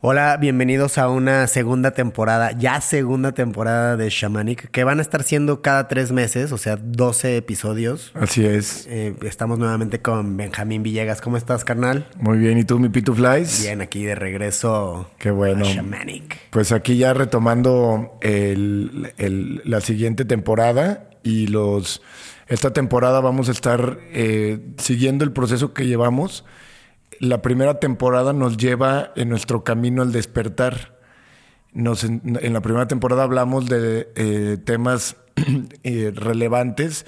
Hola, bienvenidos a una segunda temporada, ya segunda temporada de Shamanic, que van a estar siendo cada tres meses, o sea, 12 episodios. Así es. Eh, estamos nuevamente con Benjamín Villegas. ¿Cómo estás, carnal? Muy bien, ¿y tú, mi Pitu Flies? Bien, aquí de regreso. Qué bueno. A Shamanic. Pues aquí ya retomando el- el- la siguiente temporada y los... Esta temporada vamos a estar eh, siguiendo el proceso que llevamos. La primera temporada nos lleva en nuestro camino al despertar. Nos, en, en la primera temporada hablamos de eh, temas eh, relevantes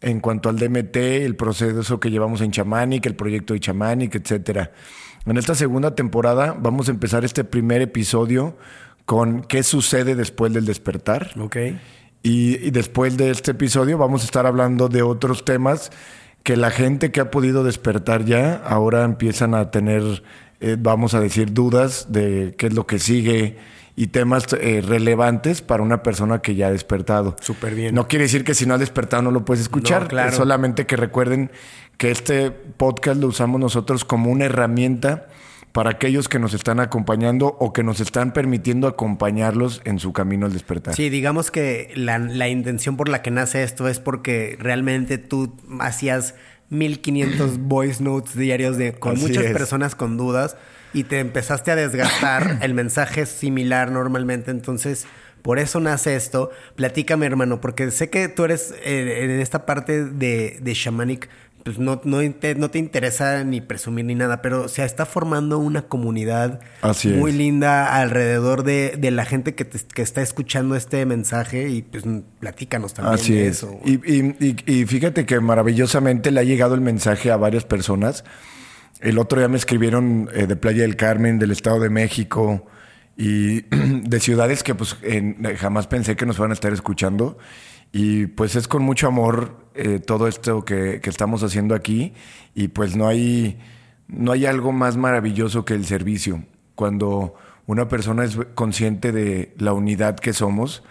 en cuanto al DMT, el proceso que llevamos en Chamanic, el proyecto de Chamanic, etcétera. En esta segunda temporada vamos a empezar este primer episodio con qué sucede después del despertar. Ok. Y, y después de este episodio vamos a estar hablando de otros temas que la gente que ha podido despertar ya ahora empiezan a tener, eh, vamos a decir, dudas de qué es lo que sigue y temas eh, relevantes para una persona que ya ha despertado. Súper bien. No quiere decir que si no has despertado no lo puedes escuchar, No, claro. es solamente que recuerden que este podcast lo usamos nosotros como una herramienta para aquellos que nos están acompañando o que nos están permitiendo acompañarlos en su camino al despertar. Sí, digamos que la, la intención por la que nace esto es porque realmente tú hacías 1500 voice notes diarios de, con Así muchas es. personas con dudas y te empezaste a desgastar. El mensaje es similar normalmente, entonces por eso nace esto. Platícame, hermano, porque sé que tú eres eh, en esta parte de, de Shamanic. Pues no, no, te, no te interesa ni presumir ni nada, pero se está formando una comunidad Así muy es. linda alrededor de, de la gente que, te- que está escuchando este mensaje y pues platícanos también Así de es. eso. Y, y- y- y fíjate que maravillosamente le ha llegado el mensaje a varias personas. El otro día me escribieron eh, de Playa del Carmen, del Estado de México y de ciudades que pues en- jamás pensé que nos van a estar escuchando. Y pues es con mucho amor eh, todo esto que, que estamos haciendo aquí. Y pues no hay, no hay algo más maravilloso que el servicio. Cuando una persona es consciente de la unidad que somos,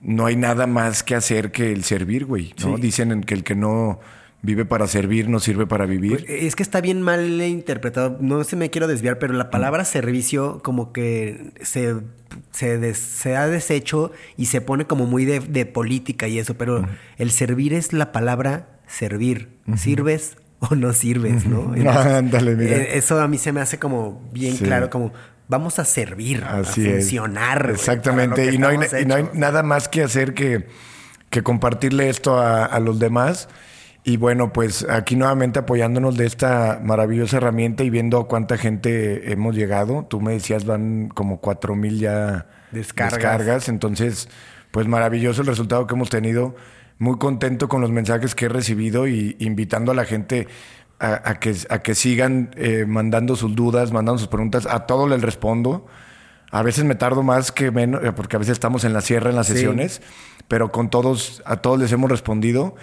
no hay nada más que hacer que el servir, güey. ¿no? Sí. Dicen en que el que no vive para servir no sirve para vivir. Pues, es que está bien mal interpretado. No se me quiero desviar, pero la palabra servicio como que se, se, des- se ha deshecho y se pone como muy de, de política y eso. Pero el servir es la palabra servir. ¿Sirves o no sirves, no? Ándale, mira. eh, Eso a mí se me hace como bien Sí. claro, como vamos a servir, Así a funcionar. Exactamente. Y no, hay, y no hay nada más que hacer que, que compartirle esto a, a los demás. Y bueno, pues aquí nuevamente apoyándonos de esta maravillosa herramienta y viendo cuánta gente hemos llegado. Tú me decías, van como cuatro mil ya Descargas. Entonces, pues maravilloso el resultado que hemos tenido. Muy contento con los mensajes que he recibido y invitando a la gente a, a que, a que sigan eh, mandando sus dudas, mandando sus preguntas. A todos les respondo. A veces me tardo más que menos, eh, porque a veces estamos en la sierra en las Sí. sesiones, pero con todos, a todos les hemos respondido.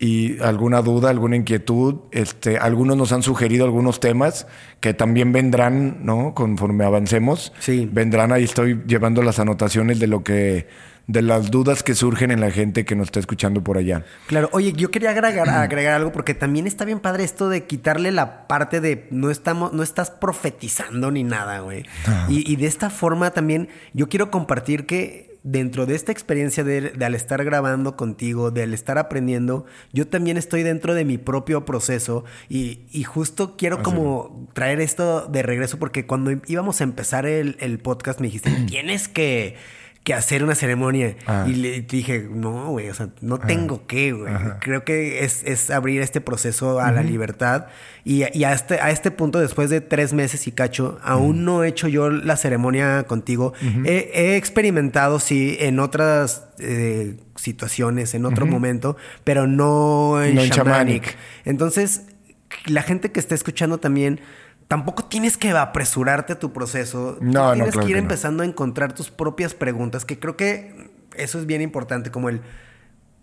Y alguna duda, alguna inquietud, este, algunos nos han sugerido algunos temas que también vendrán, ¿no? Conforme avancemos. Sí. Vendrán, ahí estoy llevando las anotaciones de lo que, de las dudas que surgen en la gente que nos está escuchando por allá. Claro, oye, yo quería agregar, agregar algo porque también está bien padre esto de quitarle la parte de no estamos, no estás profetizando ni nada, güey. Y, y de esta forma también yo quiero compartir que dentro de esta experiencia de, de al estar grabando contigo, de al estar aprendiendo, yo también estoy dentro de mi propio proceso y, y justo quiero como traer esto de regreso porque cuando íbamos a empezar el, el podcast me dijiste, tienes que que hacer una ceremonia. Ah. Y le dije, no, güey, o sea, no tengo que, güey. Creo que es, es abrir este proceso a la libertad. Y, y a, este, a este punto, después de tres meses y cacho, aún no he hecho yo la ceremonia contigo. he, he experimentado, sí, en otras eh, situaciones, en otro momento, pero no en No en shamanic. Entonces, la gente que está escuchando también... Tampoco tienes que apresurarte a tu proceso. Tú No, no, tienes claro que ir que no. empezando a encontrar tus propias preguntas, que creo que eso es bien importante, como el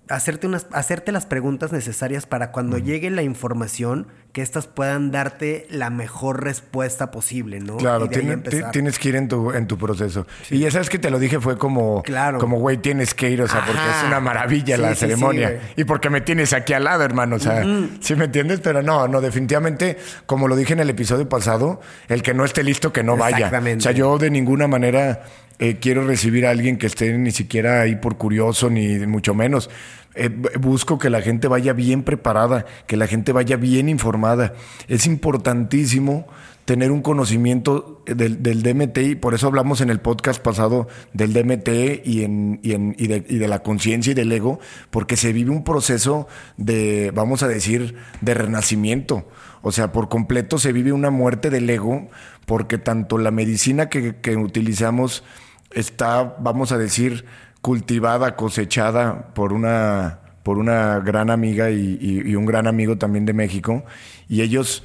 hacerte, unas, hacerte las preguntas necesarias para cuando llegue la información, que éstas puedan darte la mejor respuesta posible, ¿no? Claro, tienes que ir en tu, en tu proceso. Y ya sabes que te lo dije, fue como, claro. como, güey, tienes que ir, o sea, porque es una maravilla la ceremonia. y porque me tienes aquí al lado, hermano, o sea, ¿sí me entiendes? Pero no, no, definitivamente, como lo dije en el episodio pasado, el que no esté listo, que no vaya. O sea, yo de ninguna manera eh, quiero recibir a alguien que esté ni siquiera ahí por curioso, ni mucho menos. Eh, busco que la gente vaya bien preparada, que la gente vaya bien informada. Es importantísimo tener un conocimiento del, del DMT y por eso hablamos en el podcast pasado del DMT y, en, y, en, y, de, y de la conciencia y del ego, porque se vive un proceso de, vamos a decir, de renacimiento. O sea, por completo se vive una muerte del ego, porque tanto la medicina que, que utilizamos está, vamos a decir, cultivada, cosechada por una, por una gran amiga y, un gran amigo también de México. Y ellos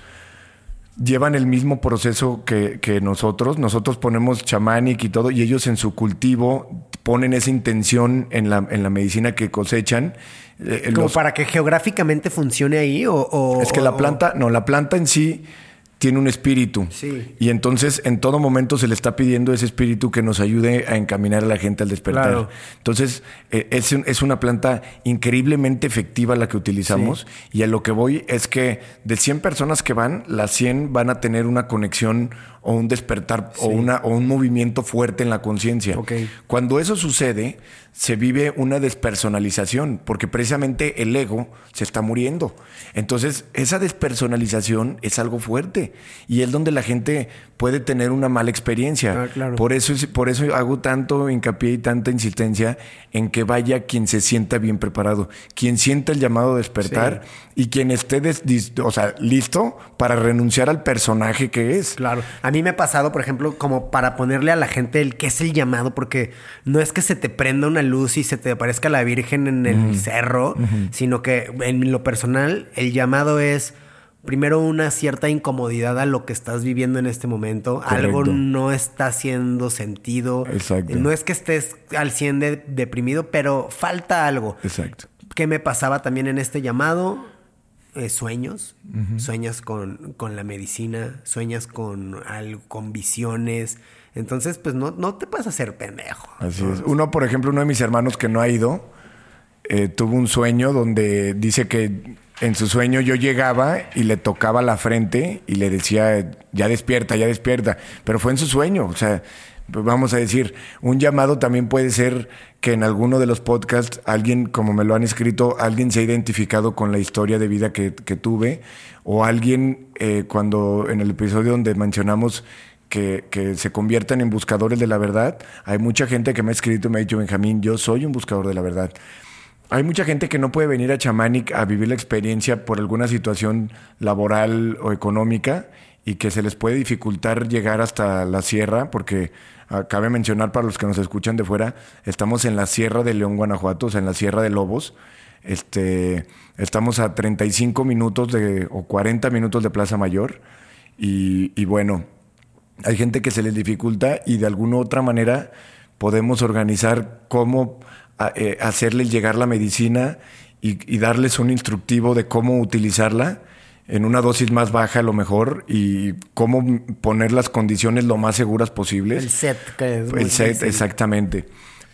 llevan el mismo proceso que, nosotros. Nosotros ponemos chamánic y todo, y ellos en su cultivo ponen esa intención en la, en la medicina que cosechan. Eh, ¿Como para que geográficamente funcione ahí? O, es que la planta, no, la planta en sí tiene un espíritu. Sí. Y entonces en todo momento se le está pidiendo ese espíritu que nos ayude a encaminar a la gente al despertar. Entonces eh, es, es, una planta increíblemente efectiva la que utilizamos y a lo que voy es que de 100 personas que van, las 100 van a tener una conexión o un despertar o, una, o un movimiento fuerte en la conciencia. Cuando eso sucede, se vive una despersonalización, porque precisamente el ego se está muriendo. Entonces, esa despersonalización es algo fuerte y es donde la gente puede tener una mala experiencia. Ah, por, eso, por eso hago tanto hincapié y tanta insistencia en que vaya quien se sienta bien preparado, quien sienta el llamado a despertar y quien esté o sea, listo para renunciar al personaje que es. Claro. A mí me ha pasado, por ejemplo, como para ponerle a la gente el qué es el llamado, porque no es que se te prenda una luz y se te aparezca la Virgen en el cerro, sino que en lo personal el llamado es primero una cierta incomodidad a lo que estás viviendo en este momento. Algo no está haciendo sentido. Exacto. No es que estés al 100 deprimido, pero falta algo. Exacto. ¿Qué me pasaba también en este llamado? Eh, sueños, sueñas con, con, la medicina, sueñas con algo, con visiones. Entonces, pues no, no te puedes hacer pendejo. Así es. Uno, por ejemplo, uno de mis hermanos que no ha ido, eh, tuvo un sueño donde dice que en su sueño yo llegaba y le tocaba la frente y le decía, ya despierta, ya despierta. Pero fue en su sueño, o sea, vamos a decir, un llamado también puede ser que en alguno de los podcasts alguien, como me lo han escrito, alguien se ha identificado con la historia de vida que, tuve, o alguien eh, cuando en el episodio donde mencionamos que, que, se conviertan en buscadores de la verdad, hay mucha gente que me ha escrito y me ha dicho, Benjamín, yo soy un buscador de la verdad. Hay mucha gente que no puede venir a Chamanic a vivir la experiencia por alguna situación laboral o económica y que se les puede dificultar llegar hasta la sierra porque Cabe mencionar para los que nos escuchan de fuera, estamos en la Sierra de León, Guanajuato, o sea, en la Sierra de Lobos. Este, estamos a 35 minutos de, o 40 minutos de Plaza Mayor. Y, bueno, hay gente que se les dificulta y de alguna u otra manera podemos organizar cómo eh, hacerles llegar la medicina y, y darles un instructivo de cómo utilizarla en una dosis más baja a lo mejor y cómo poner las condiciones lo más seguras posibles. El set, que es El set, exactamente.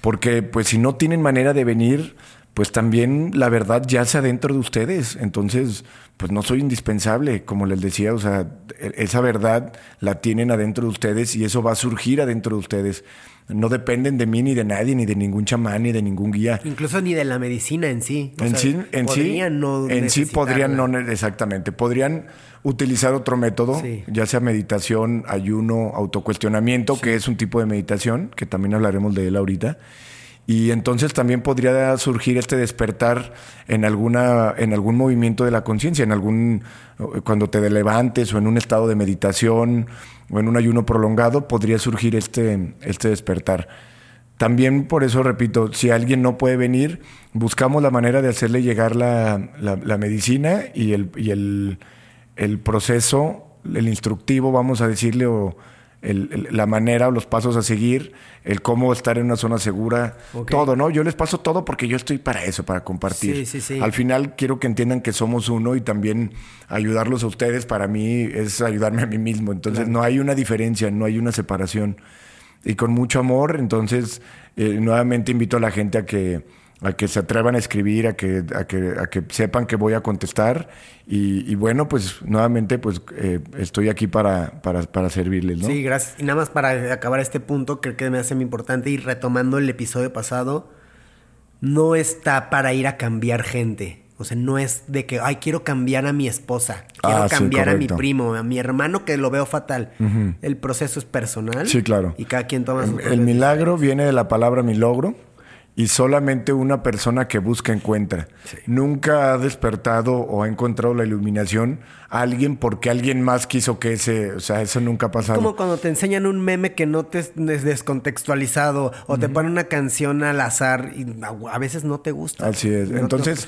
Porque pues si no tienen manera de venir, pues también la verdad yace adentro de ustedes. Entonces, pues no soy indispensable, como les decía, o sea, e-, esa verdad la tienen adentro de ustedes y eso va a surgir adentro de ustedes no dependen de mí ni de nadie, ni de ningún chamán, ni de ningún guía. Incluso ni de la medicina en sí. en sí, en sí, no en sí podrían no exactamente, podrían utilizar otro método, ya sea meditación, ayuno, autocuestionamiento, que es un tipo de meditación, que también hablaremos de él ahorita. Y entonces también podría surgir este despertar en alguna, en algún movimiento de la conciencia, en algún, cuando te levantes o en un estado de meditación o en un ayuno prolongado, podría surgir este, este despertar. También por eso repito, si alguien no puede venir, buscamos la manera de hacerle llegar la, la, medicina y, el, y el, el, proceso, el instructivo, vamos a decirle, o la manera o los pasos a seguir, el cómo estar en una zona segura, todo, ¿no? Yo les paso todo porque yo estoy para eso, para compartir. Sí, sí, sí. Al final quiero que entiendan que somos uno y también ayudarlos a ustedes para mí es ayudarme a mí mismo. Entonces no hay una diferencia, no hay una separación. Y con mucho amor, entonces eh, nuevamente invito a la gente a que a que se atrevan a escribir, a que, a que, a que sepan que voy a contestar. Y, bueno, pues nuevamente, pues eh, estoy aquí para, para, para, servirles, ¿no? Sí, gracias. Y nada más para acabar este punto, creo que me hace muy importante, y retomando el episodio pasado, no está para ir a cambiar gente. O sea, no es de que, ay, quiero cambiar a mi esposa, quiero ah, cambiar a mi primo, a mi hermano que lo veo fatal. El proceso es personal. Sí, claro. Y cada quien toma su El milagro viene de la palabra milagro y solamente una persona que busca encuentra. Nunca ha despertado o ha encontrado la iluminación a alguien porque alguien más quiso que ese, o sea, eso nunca ha pasado. Es como cuando te enseñan un meme que no te es descontextualizado o te ponen una canción al azar y a veces no te gusta. Así es. Entonces,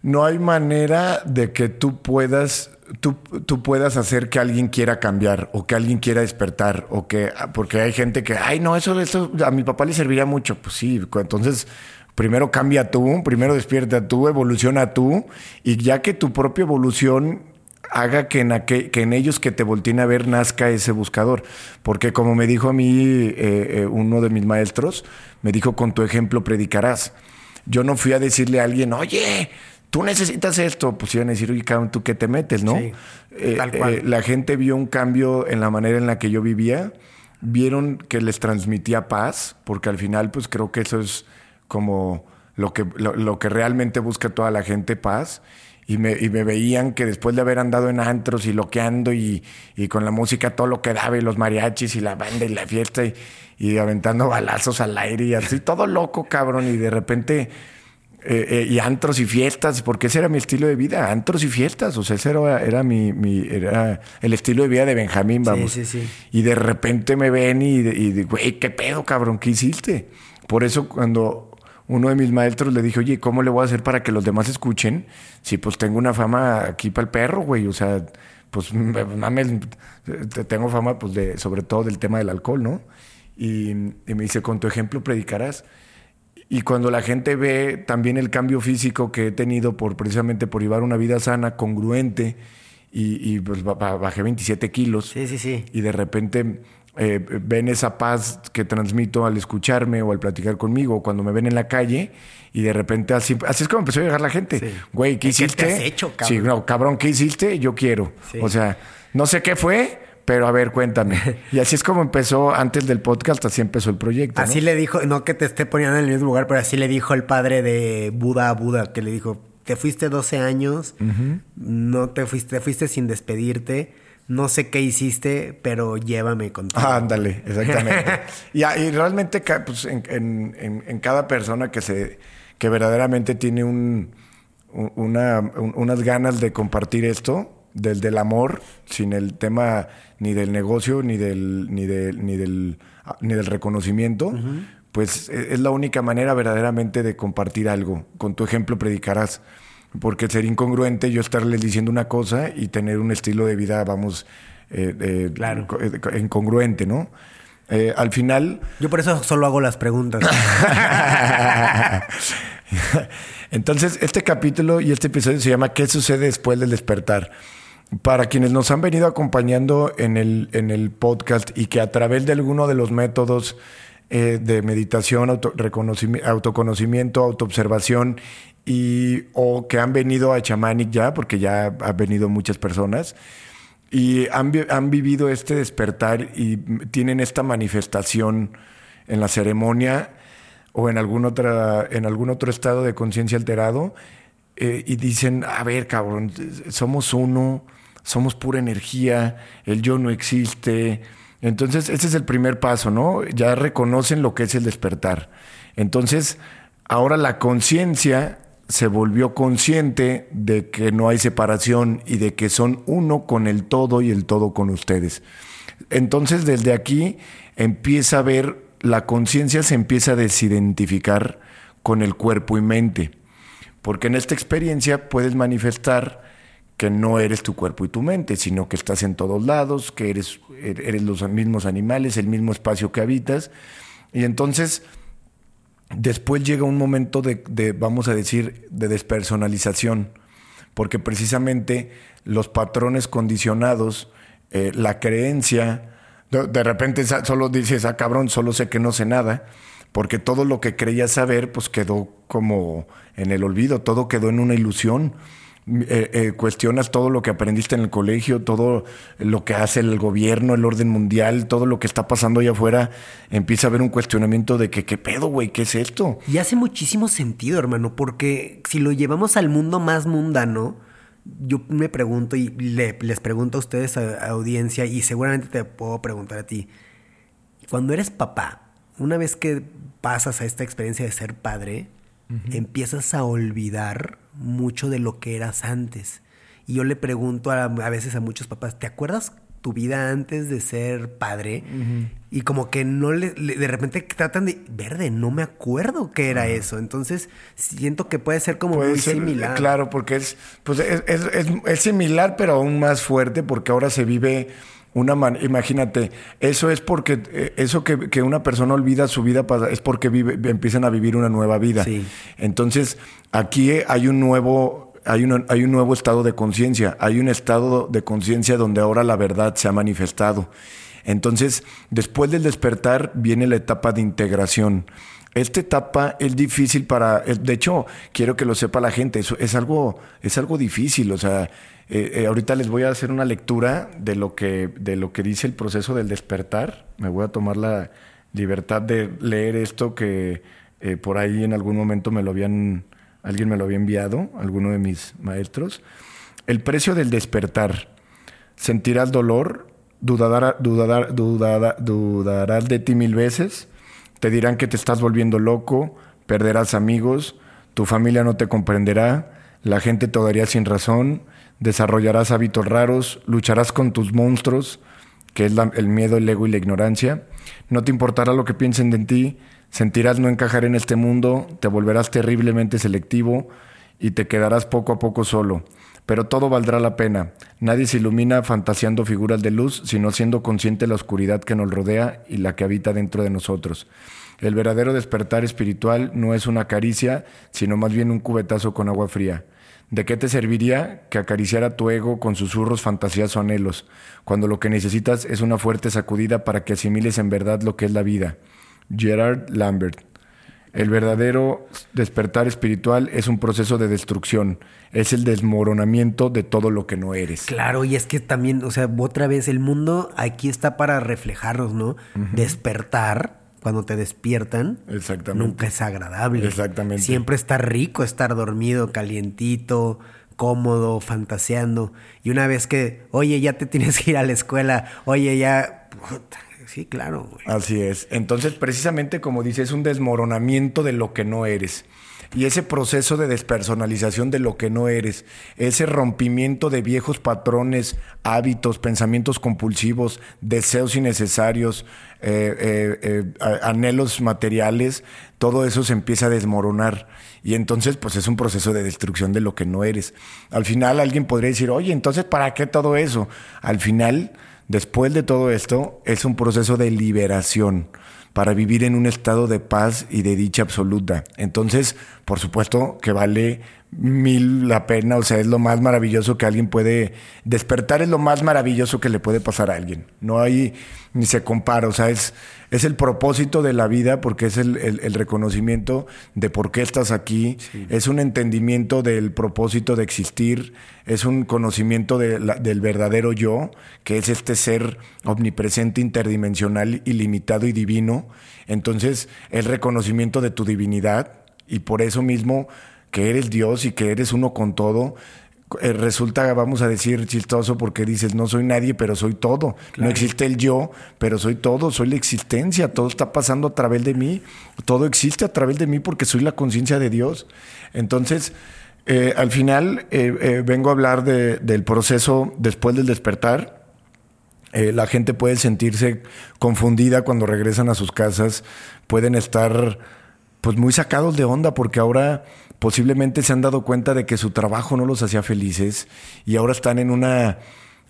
no hay manera de que tú puedas tú, tú, puedas hacer que alguien quiera cambiar o que alguien quiera despertar o que porque hay gente que ay no eso eso a mi papá le serviría mucho pues sí entonces primero cambia tú primero despierta tú evoluciona tú y ya que tu propia evolución haga que en, que en ellos que te volteen a ver nazca ese buscador. Porque como me dijo a mí eh, eh, uno de mis maestros me dijo con tu ejemplo predicarás yo no fui a decirle a alguien oye tú necesitas esto, pues iban a decir, oye, ¿tú qué te metes, no? Sí, eh, tal cual. Eh, la gente vio un cambio en la manera en la que yo vivía, vieron que les transmitía paz, porque al final, pues creo que eso es como lo que, lo, que realmente busca toda la gente, paz. Y me, y me, veían que después de haber andado en antros y loqueando y, y, con la música todo lo que daba y los mariachis y la banda y la fiesta y, y aventando balazos al aire y así, todo loco, cabrón. Y de repente eh, eh, y antros y fiestas, porque ese era mi estilo de vida, antros y fiestas, o sea, ese era, era mi, mi, era el estilo de vida de Benjamín, vamos. Sí, sí, sí. Y de repente me ven y, y güey, ¿qué pedo, cabrón? ¿Qué hiciste? Por eso cuando uno de mis maestros le dije, oye, ¿cómo le voy a hacer para que los demás escuchen? Si pues tengo una fama aquí para el perro, güey, o sea, pues mames, tengo fama pues de, sobre todo del tema del alcohol, ¿no? Y, y me dice, con tu ejemplo predicarás. Y cuando la gente ve también el cambio físico que he tenido por precisamente por llevar una vida sana, congruente, y, pues bajé 27 kilos. Sí, sí, sí. Y de repente eh, ven esa paz que transmito al escucharme o al platicar conmigo, o cuando me ven en la calle, y de repente así, así es como empezó a llegar la gente. Güey, ¿qué hiciste? ¿Qué has hecho, cabrón? Sí, no, cabrón, ¿qué hiciste? Yo quiero. O sea, no sé qué fue, pero a ver, cuéntame. Y así es como empezó antes del podcast, así empezó el proyecto. Así le dijo, no que te esté poniendo en el mismo lugar, pero así le dijo el padre de Buda a Buda, que le dijo, te fuiste 12 años, no te fuiste, te fuiste sin despedirte. No sé qué hiciste, pero llévame contigo. Ah, ándale, exactamente. y, y, realmente pues, en, en, en, cada persona que se que verdaderamente tiene un, una, unas ganas de compartir esto, del, del amor, sin el tema ni del negocio, ni del, ni del, ni del, ni del reconocimiento, pues e, es la única manera verdaderamente de compartir algo. Con tu ejemplo predicarás. Porque sería incongruente yo estarles diciendo una cosa y tener un estilo de vida, vamos, eh, claro. Eh, incongruente, ¿no? Eh, al final... Yo por eso solo hago las preguntas. Entonces, este capítulo y este episodio se llama ¿Qué sucede después del despertar? Para quienes nos han venido acompañando en el, en el podcast y que a través de alguno de los métodos eh, de meditación, auto, autoconocimiento, autoobservación y o que han venido a Chamanic ya, porque ya han venido muchas personas, y han, han vivido este despertar y tienen esta manifestación en la ceremonia o en algún, otra, en algún otro estado de conciencia alterado, eh, y dicen, a ver, cabrón, somos uno, somos pura energía, el yo no existe. Entonces, ese es el primer paso, ¿no? Ya reconocen lo que es el despertar. Entonces, ahora la conciencia se volvió consciente de que no hay separación y de que son uno con el todo y el todo con ustedes. Entonces, desde aquí empieza a ver, la conciencia se empieza a desidentificar con el cuerpo y mente. Porque en esta experiencia puedes manifestar que no eres tu cuerpo y tu mente, sino que estás en todos lados, que eres, eres los mismos animales, el mismo espacio que habitas. Y entonces, después llega un momento de, vamos a decir, de despersonalización, porque precisamente los patrones condicionados, eh, la creencia, de, repente solo dices, ah, cabrón, solo sé que no sé nada, porque todo lo que creías saber, pues quedó como en el olvido, todo quedó en una ilusión. Eh, eh, cuestionas todo lo que aprendiste en el colegio, todo lo que hace el gobierno, el orden mundial, todo lo que está pasando allá afuera, empieza a haber un cuestionamiento de que, ¿qué pedo, güey? ¿Qué es esto? Y hace muchísimo sentido, hermano, porque si lo llevamos al mundo más mundano, yo me pregunto y les pregunto a ustedes, a, audiencia, y seguramente te puedo preguntar a ti, cuando eres papá, una vez que pasas a esta experiencia de ser padre, empiezas a olvidar mucho de lo que eras antes. Y yo le pregunto a, veces a muchos papás, ¿te acuerdas tu vida antes de ser padre? Y como que no le, de repente tratan de, verde, no me acuerdo qué era eso. Entonces siento que puede ser como muy similar. Claro, porque es, pues es, es, similar, pero aún más fuerte, porque ahora se vive una man imagínate, eso es porque eh, eso que, que, una persona olvida su vida es porque vive, empiezan a vivir una nueva vida. Entonces, aquí hay un nuevo hay, un, hay un nuevo estado de conciencia, hay un estado de conciencia donde ahora la verdad se ha manifestado. Entonces, después del despertar viene la etapa de integración. Esta etapa es difícil para, de hecho, quiero que lo sepa la gente, es, es algo, es algo difícil, o sea, eh, eh, ahorita les voy a hacer una lectura de lo, que, de lo que dice el proceso del despertar. Me voy a tomar la libertad de leer esto que eh, por ahí en algún momento me lo habían, alguien me lo había enviado, alguno de mis maestros. El precio del despertar. Sentirás dolor, dudarás de ti mil veces, te dirán que te estás volviendo loco, perderás amigos, tu familia no te comprenderá, la gente te sin razón, desarrollarás hábitos raros, lucharás con tus monstruos, que es el miedo, el ego y la ignorancia. No te importará lo que piensen de ti, sentirás no encajar en este mundo, te volverás terriblemente selectivo y te quedarás poco a poco solo. Pero todo valdrá la pena. Nadie se ilumina fantaseando figuras de luz, sino siendo consciente de la oscuridad que nos rodea y la que habita dentro de nosotros. El verdadero despertar espiritual no es una caricia, sino más bien un cubetazo con agua fría. ¿De qué te serviría que acariciara tu ego con susurros, fantasías o anhelos, cuando lo que necesitas es una fuerte sacudida para que asimiles en verdad lo que es la vida? Gerard Lambert. El verdadero despertar espiritual es un proceso de destrucción, es el desmoronamiento de todo lo que no eres. Claro, y es que también, o sea, otra vez, el mundo aquí está para reflejarnos, ¿no? Despertar cuando te despiertan, nunca es agradable. Exactamente. Siempre está rico estar dormido, calientito, cómodo, fantaseando. Y una vez que, oye, ya te tienes que ir a la escuela, oye, ya... sí, claro. Así es. Entonces, precisamente como dices, es un desmoronamiento de lo que no eres. Y ese proceso de despersonalización de lo que no eres, ese rompimiento de viejos patrones, hábitos, pensamientos compulsivos, deseos innecesarios, eh, eh, eh, anhelos materiales, todo eso se empieza a desmoronar. Y entonces, pues es un proceso de destrucción de lo que no eres. Al final alguien podría decir, oye, entonces, ¿para qué todo eso? Al final, después de todo esto, es un proceso de liberación para vivir en un estado de paz y de dicha absoluta. Entonces, por supuesto que vale mil la pena, o sea, es lo más maravilloso que alguien puede despertar, es lo más maravilloso que le puede pasar a alguien. No hay ni se compara, o sea, es, es el propósito de la vida porque es el, reconocimiento de por qué estás aquí, es un entendimiento del propósito de existir, es un conocimiento del verdadero yo, que es este ser omnipresente, interdimensional, ilimitado y divino. Entonces, el reconocimiento de tu divinidad y por eso mismo que eres Dios y que eres uno con todo, eh, resulta, vamos a decir, chistoso porque dices, no soy nadie, pero soy todo. No existe el yo, pero soy todo, soy la existencia, todo está pasando a través de mí, todo existe a través de mí porque soy la conciencia de Dios. Entonces, eh, al final eh, vengo a hablar del proceso después del despertar. la gente puede sentirse confundida cuando regresan a sus casas, pueden estar pues muy sacados de onda porque ahora posiblemente se han dado cuenta de que su trabajo no los hacía felices y ahora están en una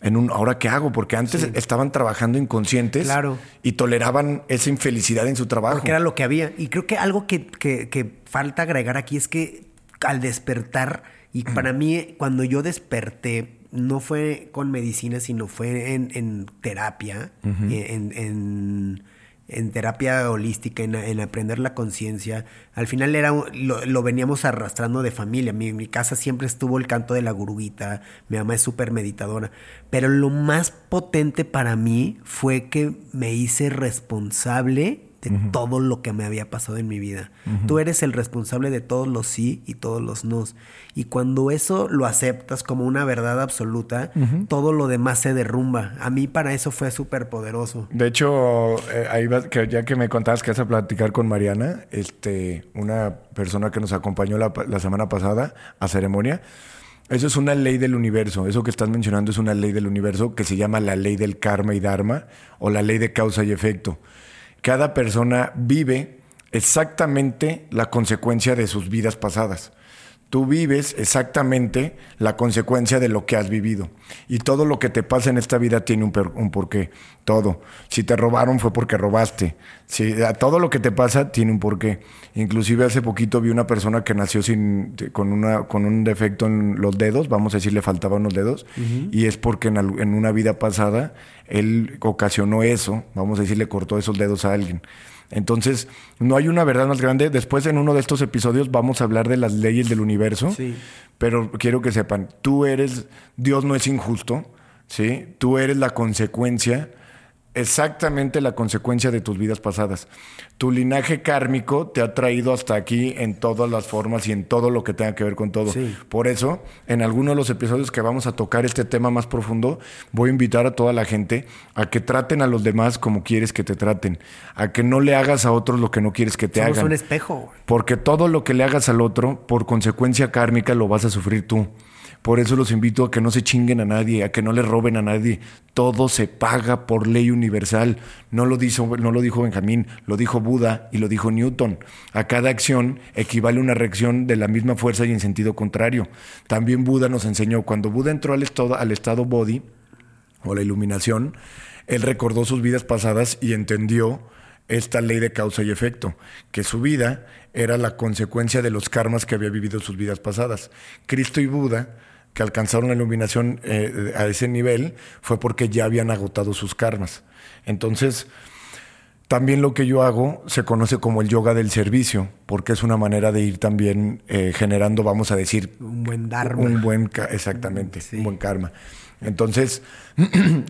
en un ahora qué hago porque antes estaban trabajando inconscientes Claro. y toleraban esa infelicidad en su trabajo. Porque era lo que había. Y creo que algo que, que- que falta agregar aquí es que al despertar, y para mí cuando yo desperté, no fue con medicina, sino fue en, en terapia, en, en- en terapia holística, en, en aprender la conciencia. Al final era lo, lo veníamos arrastrando de familia. Mi, mi casa siempre estuvo el canto de la guruguita. Mi mamá es súper meditadora. Pero lo más potente para mí fue que me hice responsable de todo lo que me había pasado en mi vida. Tú eres el responsable de todos los sí y todos los nos. Y cuando eso lo aceptas como una verdad absoluta, todo lo demás se derrumba. A mí para eso fue súper poderoso. De hecho, eh, ahí va- que ya que me contabas que vas a platicar con Mariana, este, una persona que nos acompañó la, la semana pasada a ceremonia, eso es una ley del universo. Eso que estás mencionando es una ley del universo que se llama la ley del karma y dharma o la ley de causa y efecto. Cada persona vive exactamente la consecuencia de sus vidas pasadas. Tú vives exactamente la consecuencia de lo que has vivido. Y todo lo que te pasa en esta vida tiene un, per- un porqué. Todo. Si te robaron fue porque robaste. Si, a todo lo que te pasa tiene un porqué. Inclusive hace poquito vi una persona que nació sin, con, una, con un defecto en los dedos, vamos a decir, le faltaban los dedos, y es porque en, en una vida pasada él ocasionó eso, vamos a decir, le cortó esos dedos a alguien. Entonces, no hay una verdad más grande. Después, en uno de estos episodios, vamos a hablar de las leyes del universo. Sí. Pero quiero que sepan, tú eres, Dios no es injusto, ¿sí? Tú eres la consecuencia, exactamente la consecuencia de tus vidas pasadas. Tu linaje kármico te ha traído hasta aquí en todas las formas y en todo lo que tenga que ver con todo. Sí. Por eso, en alguno de los episodios que vamos a tocar este tema más profundo, voy a invitar a toda la gente a que traten a los demás como quieres que te traten, a que no le hagas a otros lo que no quieres que te Somos hagan. un espejo. Porque todo lo que le hagas al otro, por consecuencia kármica, lo vas a sufrir tú. Por eso los invito a que no se chinguen a nadie, a que no le roben a nadie. Todo se paga por ley universal. No lo, dijo, no lo dijo Benjamín, lo dijo Buda y lo dijo Newton. A cada acción equivale una reacción de la misma fuerza y en sentido contrario. También Buda nos enseñó, cuando Buda entró al estado, al estado Bodhi, o la iluminación, él recordó sus vidas pasadas y entendió esta ley de causa y efecto, que su vida era la consecuencia de los karmas que había vivido en sus vidas pasadas. Cristo y Buda, que alcanzaron la iluminación eh, a ese nivel, fue porque ya habían agotado sus karmas. Entonces, también lo que yo hago se conoce como el yoga del servicio, porque es una manera de ir también eh, generando, vamos a decir, Un buen dharma. un buen, exactamente, Sí. un buen karma. Entonces,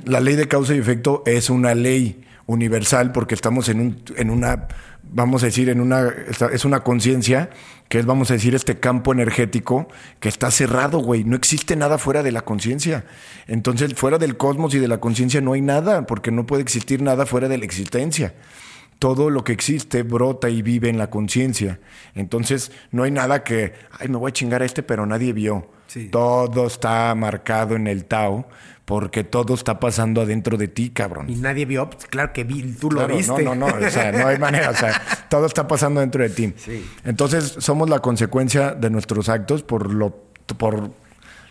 la ley de causa y efecto es una ley universal porque estamos en, un, en una, vamos a decir, en una, es una conciencia que es, vamos a decir, este campo energético que está cerrado, güey. No existe nada fuera de la conciencia. Entonces, fuera del cosmos y de la conciencia no hay nada, porque no puede existir nada fuera de la existencia todo lo que existe brota y vive en la conciencia. Entonces, no hay nada que, ay, me voy a chingar a este, pero nadie vio. Sí. Todo está marcado en el Tao, porque todo está pasando adentro de ti, cabrón. Y nadie vio, pues, claro que vi, tú Claro, lo viste. No, no, no, o sea, no hay manera, o sea, todo está pasando dentro de ti. Sí. Entonces, somos la consecuencia de nuestros actos por lo por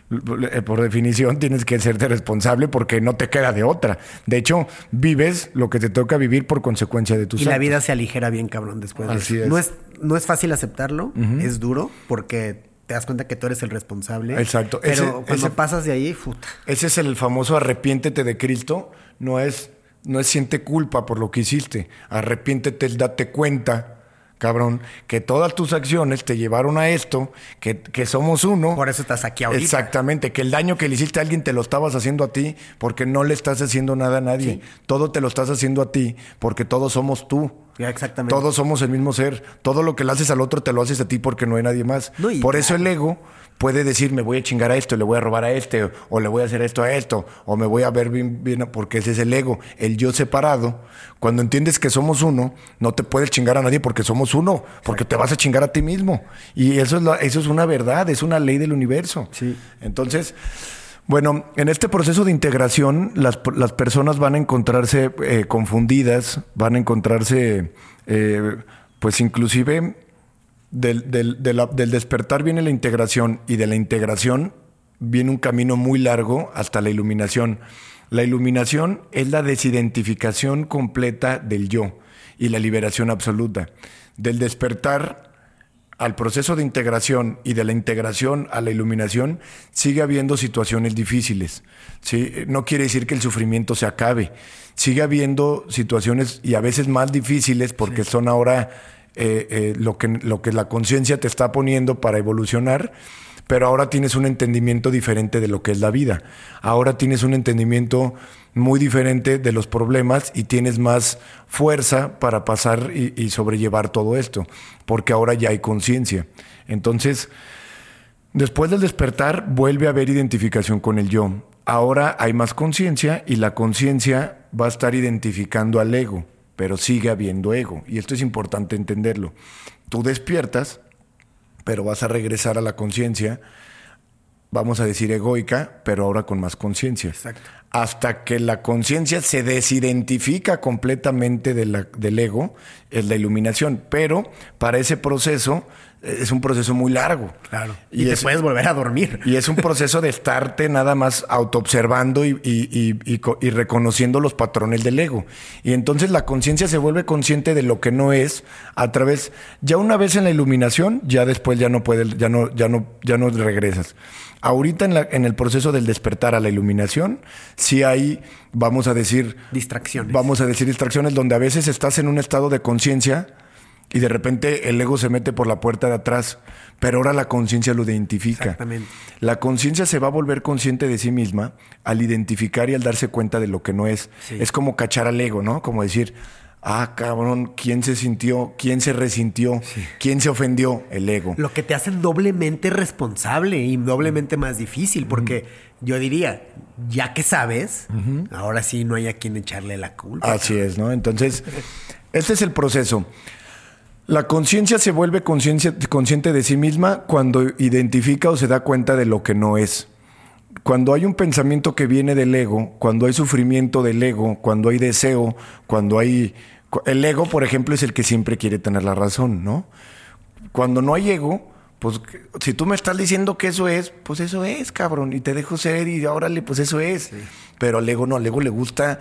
eh, por definición tienes que serte responsable porque no te queda de otra. De hecho, vives lo que te toca vivir por consecuencia de tus y la vida se aligera bien, cabrón, después de eso. es. No es, no es fácil aceptarlo, es duro, porque te das cuenta que tú eres el responsable. Exacto. Pero Ese- cuando ese- pasas de ahí, puta. Ese es el famoso arrepiéntete de Cristo. No es, no es siente culpa por lo que hiciste. Arrepiéntete, date cuenta, cabrón, que todas tus acciones te llevaron a esto, que, que somos uno. Por eso estás aquí ahorita. Exactamente, que el daño que le hiciste a alguien te lo estabas haciendo a ti porque no le estás haciendo nada a nadie. Todo te lo estás haciendo a ti porque todos somos tú. Ya, exactamente. Todos somos el mismo ser. Todo lo que le haces al otro te lo haces a ti porque no hay nadie más. No, Por eso el ego puede decir, me voy a chingar a esto, le voy a robar a este, o le voy a hacer esto a esto, o me voy a ver bien, bien, porque ese es el ego. El yo separado, cuando entiendes que somos uno, no te puedes chingar a nadie porque somos uno, porque te vas a chingar a ti mismo. Y eso es, la- eso es una verdad, es una ley del universo. Sí. Entonces, bueno, en este proceso de integración, las, las personas van a encontrarse eh, confundidas, van a encontrarse, eh, pues inclusive Del, del, del despertar viene la integración y de la integración viene un camino muy largo hasta la iluminación. La iluminación es la desidentificación completa del yo y la liberación absoluta. Del despertar al proceso de integración y de la integración a la iluminación sigue habiendo situaciones difíciles. ¿sí? No quiere decir que el sufrimiento se acabe. Sigue habiendo situaciones y a veces más difíciles porque son ahora eh, eh, lo, que, lo que la conciencia te está poniendo para evolucionar pero ahora tienes un entendimiento diferente de lo que es la vida. Ahora tienes un entendimiento muy diferente de los problemas y tienes más fuerza para pasar y, sobrellevar todo esto, porque ahora ya hay conciencia. Entonces, después del despertar, vuelve a haber identificación con el yo. Ahora hay más conciencia y la conciencia va a estar identificando al ego, pero sigue habiendo ego. Y esto es importante entenderlo. Tú despiertas pero vas a regresar a la conciencia, vamos a decir egoica, pero ahora con más conciencia. Hasta que la conciencia se desidentifica completamente del ego, es la iluminación. Pero para ese proceso es un proceso muy largo. Claro. Y, te puedes volver a dormir. Y es un proceso de estarte nada más autoobservando y, y, reconociendo los patrones del ego. Y entonces la conciencia se vuelve consciente de lo que no es a través, ya una vez en la iluminación, ya después ya no puedes, ya no, ya no, ya no regresas. Ahorita en, la, en el proceso del despertar a la iluminación, sí hay, vamos a decir... Distracciones. Vamos a decir distracciones donde a veces estás en un estado de conciencia y de repente el ego se mete por la puerta de atrás, pero ahora la conciencia lo identifica. Exactamente. La conciencia se va a volver consciente de sí misma al identificar y al darse cuenta de lo que no es. Es como cachar al ego, ¿no? Como decir, ah, cabrón, ¿quién se sintió? ¿Quién se resintió? ¿Quién se ofendió? El ego. Lo que te hace doblemente responsable y doblemente más difícil, porque yo diría, ya que sabes, ahora sí no hay a quien echarle la culpa. Así es, ¿no? Entonces, este es el proceso. La conciencia se vuelve consciente de sí misma cuando identifica o se da cuenta de lo que no es. Cuando hay un pensamiento que viene del ego, cuando hay sufrimiento del ego, cuando hay deseo, cuando hay... El ego, por ejemplo, es el que siempre quiere tener la razón, ¿no? Cuando no hay ego, pues si tú me estás diciendo que eso es, pues eso es, cabrón, y te dejo ser y órale, pues eso es. Pero al ego no, al ego le gusta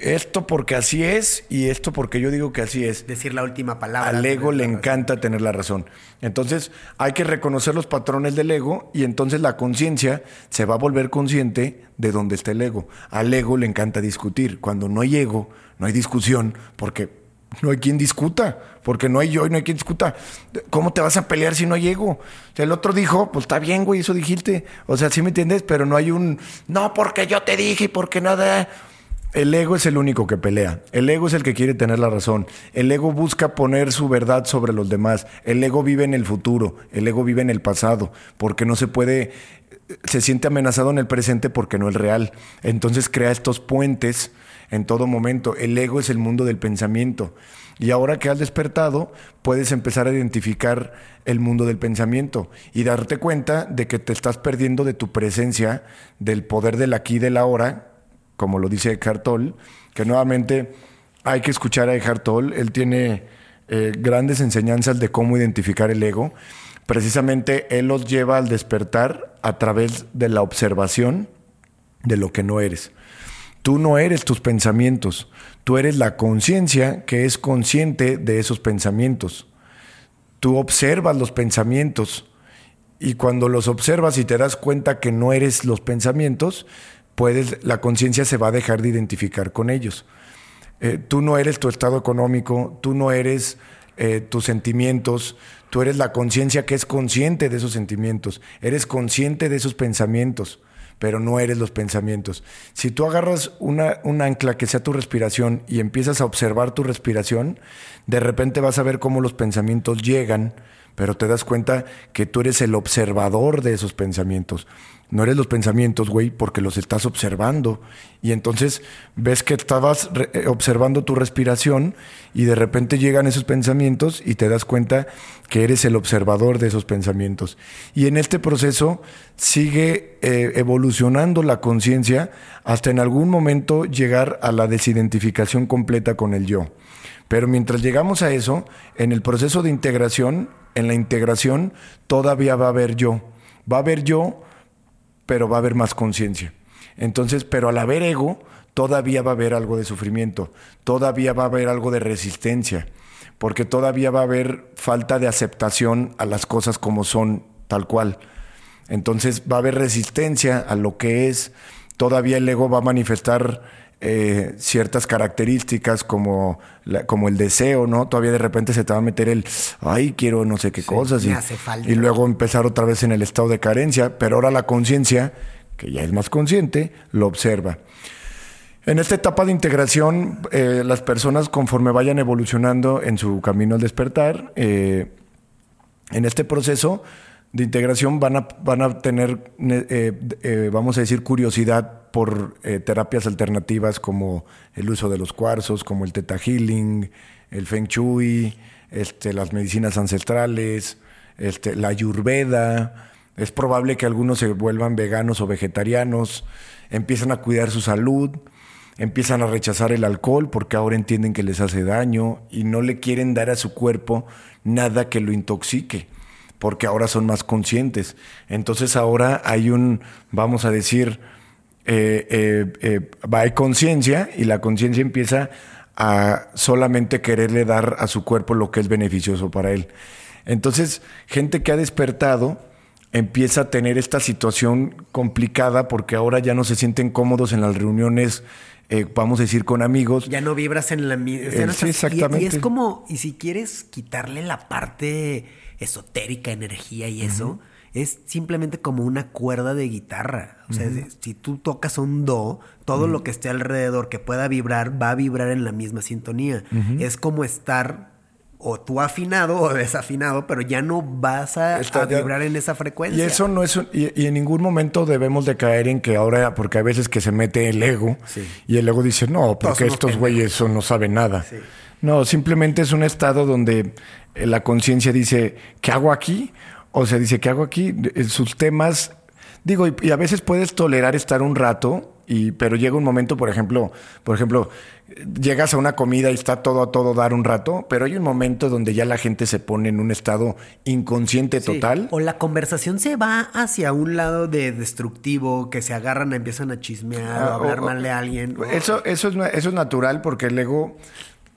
esto porque así es y esto porque yo digo que así es. Decir la última palabra. Al ego le encanta tener la razón. Entonces hay que reconocer los patrones del ego y entonces la conciencia se va a volver consciente de dónde está el ego. Al ego le encanta discutir. Cuando no hay ego, no hay discusión porque no hay quien discuta, porque no hay yo y no hay quien discuta. ¿Cómo te vas a pelear si no hay ego? el otro dijo, pues está bien, güey, eso dijiste. O sea, sí me entiendes, pero no hay un, no, porque yo te dije y porque nada. El ego es el único que pelea. El ego es el que quiere tener la razón. El ego busca poner su verdad sobre los demás. El ego vive en el futuro. El ego vive en el pasado. Porque no se puede, se siente amenazado en el presente porque no es real. Entonces crea estos puentes en todo momento. El ego es el mundo del pensamiento. Y ahora que has despertado, puedes empezar a identificar el mundo del pensamiento y darte cuenta de que te estás perdiendo de tu presencia, del poder del aquí y del ahora, como lo dice Eckhart Tolle, que nuevamente hay que escuchar a Eckhart Tolle. Él tiene eh, grandes enseñanzas de cómo identificar el ego. Precisamente él los lleva al despertar a través de la observación de lo que no eres. Tú no eres tus pensamientos, tú eres la conciencia que es consciente de esos pensamientos. Tú observas los pensamientos y cuando los observas y te das cuenta que no eres los pensamientos, puedes, la conciencia se va a dejar de identificar con ellos. Eh, tú no eres tu estado económico, tú no eres eh, tus sentimientos, tú eres la conciencia que es consciente de esos sentimientos, eres consciente de esos pensamientos pero no eres los pensamientos. Si tú agarras una, un ancla que sea tu respiración y empiezas a observar tu respiración, de repente vas a ver cómo los pensamientos llegan, pero te das cuenta que tú eres el observador de esos pensamientos. No eres los pensamientos, güey, porque los estás observando. Y entonces ves que estabas eh, observando tu respiración y de repente llegan esos pensamientos y te das cuenta que eres el observador de esos pensamientos. Y en este proceso sigue eh, evolucionando la conciencia hasta en algún momento llegar a la desidentificación completa con el yo. Pero mientras llegamos a eso, en el proceso de integración en la integración todavía va a haber yo. Va a haber yo, pero va a haber más conciencia. Entonces, pero al haber ego, todavía va a haber algo de sufrimiento, todavía va a haber algo de resistencia, porque todavía va a haber falta de aceptación a las cosas como son, tal cual. Entonces va a haber resistencia a lo que es, todavía el ego va a manifestar eh, ciertas características como, como el deseo, ¿no? Todavía de repente se te va a meter el, ay, quiero no sé qué cosas. Y, y luego empezar otra vez en el estado de carencia, pero ahora la conciencia, que ya es más consciente, lo observa. En esta etapa de integración, eh, las personas conforme vayan evolucionando en su camino al despertar, eh, en este proceso de integración van a, van a tener, eh, vamos a decir, curiosidad por terapias alternativas como el uso de los cuarzos, como el Theta Healing, el Feng Shui, este, las medicinas ancestrales, este, la Ayurveda. Es probable que algunos se vuelvan veganos o vegetarianos, empiezan a cuidar su salud empiezan a rechazar el alcohol porque ahora entienden que les hace daño y no le quieren dar a su cuerpo nada que lo intoxique, porque ahora son más conscientes. Entonces ahora hay un, vamos a decir, eh, eh, eh, hay conciencia y la conciencia empieza a solamente quererle dar a su cuerpo lo que es beneficioso para él. Entonces, gente que ha despertado empieza a tener esta situación complicada porque ahora ya no se sienten cómodos en las reuniones eh, vamos a decir, con amigos. Ya no vibras en la misma. Eh, sí, exactamente. Y, es como, y si quieres quitarle la parte esotérica, energía y eso, es simplemente como una cuerda de guitarra. O sea, si tú tocas un do, todo lo que esté alrededor que pueda vibrar va a vibrar en la misma sintonía. Es como estar o tú afinado o desafinado, pero ya no vas a, vibrar en esa frecuencia. Y eso no es, y, en ningún momento debemos de caer en que ahora, porque a veces que se mete el ego y el ego dice, no, porque estos güeyes no saben nada. No, simplemente es un estado donde la conciencia dice, ¿qué hago aquí? O sea, dice, ¿qué hago aquí? Sus temas, digo, y a veces puedes tolerar estar un rato y, pero llega un momento, por ejemplo, por ejemplo, llegas a una comida y está todo a todo dar un rato, pero hay un momento donde ya la gente se pone en un estado inconsciente total. O la conversación se va hacia un lado de destructivo, que se agarran, empiezan a chismear, a ah, hablar mal de alguien. Eso, eso, es, eso es natural porque el ego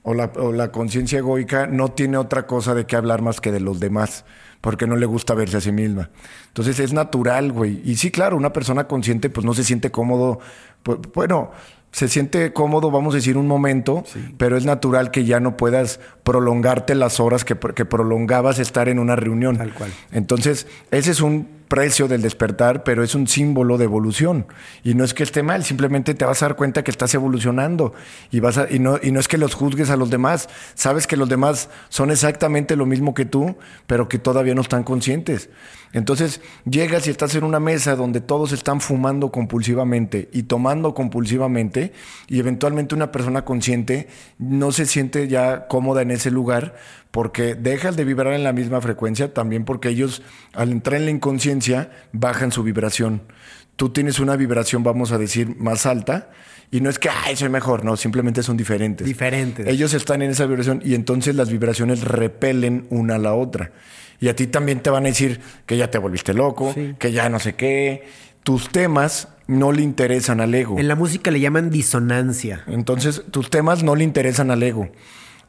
o la, o la conciencia egoica no tiene otra cosa de qué hablar más que de los demás porque no le gusta verse a sí misma. Entonces es natural, güey. Y sí, claro, una persona consciente pues no se siente cómodo. Pues, bueno, se siente cómodo, vamos a decir, un momento, pero es natural que ya no puedas prolongarte las horas que, que, prolongabas estar en una reunión. Tal cual. Entonces, ese es un precio del despertar, pero es un símbolo de evolución. Y no es que esté mal, simplemente te vas a dar cuenta que estás evolucionando. Y, vas y, no, y no es que los juzgues a los demás. Sabes que los demás son exactamente lo mismo que tú, pero que todavía no están conscientes. Entonces llegas y estás en una mesa donde todos están fumando compulsivamente y tomando compulsivamente y eventualmente una persona consciente no se siente ya cómoda en ese lugar porque dejas de vibrar en la misma frecuencia, también porque ellos al entrar en la inconsciencia bajan su vibración. Tú tienes una vibración, vamos a decir, más alta, y no es que, ay, soy mejor, no, simplemente son diferentes. Diferentes. Ellos están en esa vibración y entonces las vibraciones repelen una a la otra. Y a ti también te van a decir que ya te volviste loco, que ya no sé qué. Tus temas no le interesan al ego. En la música le llaman disonancia. Entonces, tus temas no le interesan al ego.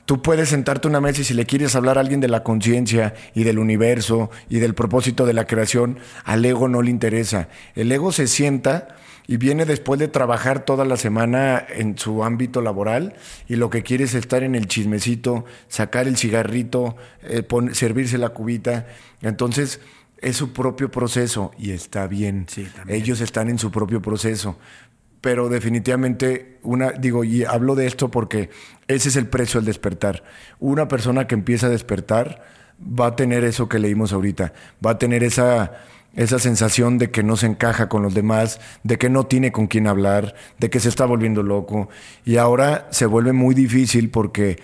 Tú puedes sentarte una mesa y si le quieres hablar a alguien de la conciencia y del universo y del propósito de la creación, al ego no le interesa. El ego se sienta y viene después de trabajar toda la semana en su ámbito laboral y lo que quiere es estar en el chismecito, sacar el cigarrito, eh, servirse la cubita. Entonces, es su propio proceso y está bien. Ellos están en su propio proceso pero definitivamente una digo y hablo de esto porque ese es el precio del despertar. Una persona que empieza a despertar va a tener eso que leímos ahorita, va a tener esa esa sensación de que no se encaja con los demás, de que no tiene con quién hablar, de que se está volviendo loco y ahora se vuelve muy difícil porque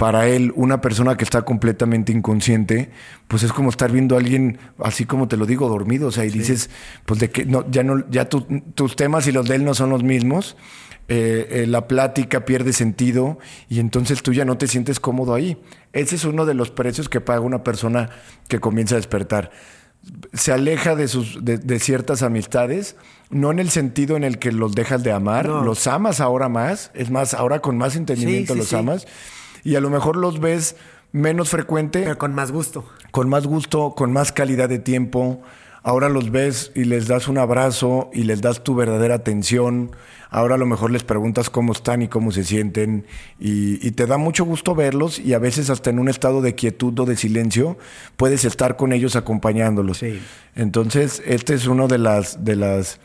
para él, una persona que está completamente inconsciente, pues es como estar viendo a alguien, así como te lo digo, dormido. O sea, y dices, pues de que no, ya no, ya tus temas y los de él no son los mismos. Eh, eh, la plática pierde sentido y entonces tú ya no te sientes cómodo ahí. Ese es uno de los precios que paga una persona que comienza a despertar. Se aleja de, sus, de, ciertas amistades, no en el sentido en el que los dejas de amar, los amas ahora más, es más, ahora con más entendimiento los amas, y a lo mejor los ves menos frecuente. Pero con más gusto. Con más gusto, con más calidad de tiempo. Ahora los ves y les das un abrazo y les das tu verdadera atención Ahora a lo mejor les preguntas cómo están y cómo se sienten y, te da mucho gusto verlos y a veces hasta en un estado de quietud o de silencio puedes estar con ellos acompañándolos. Entonces, este es uno de las, de las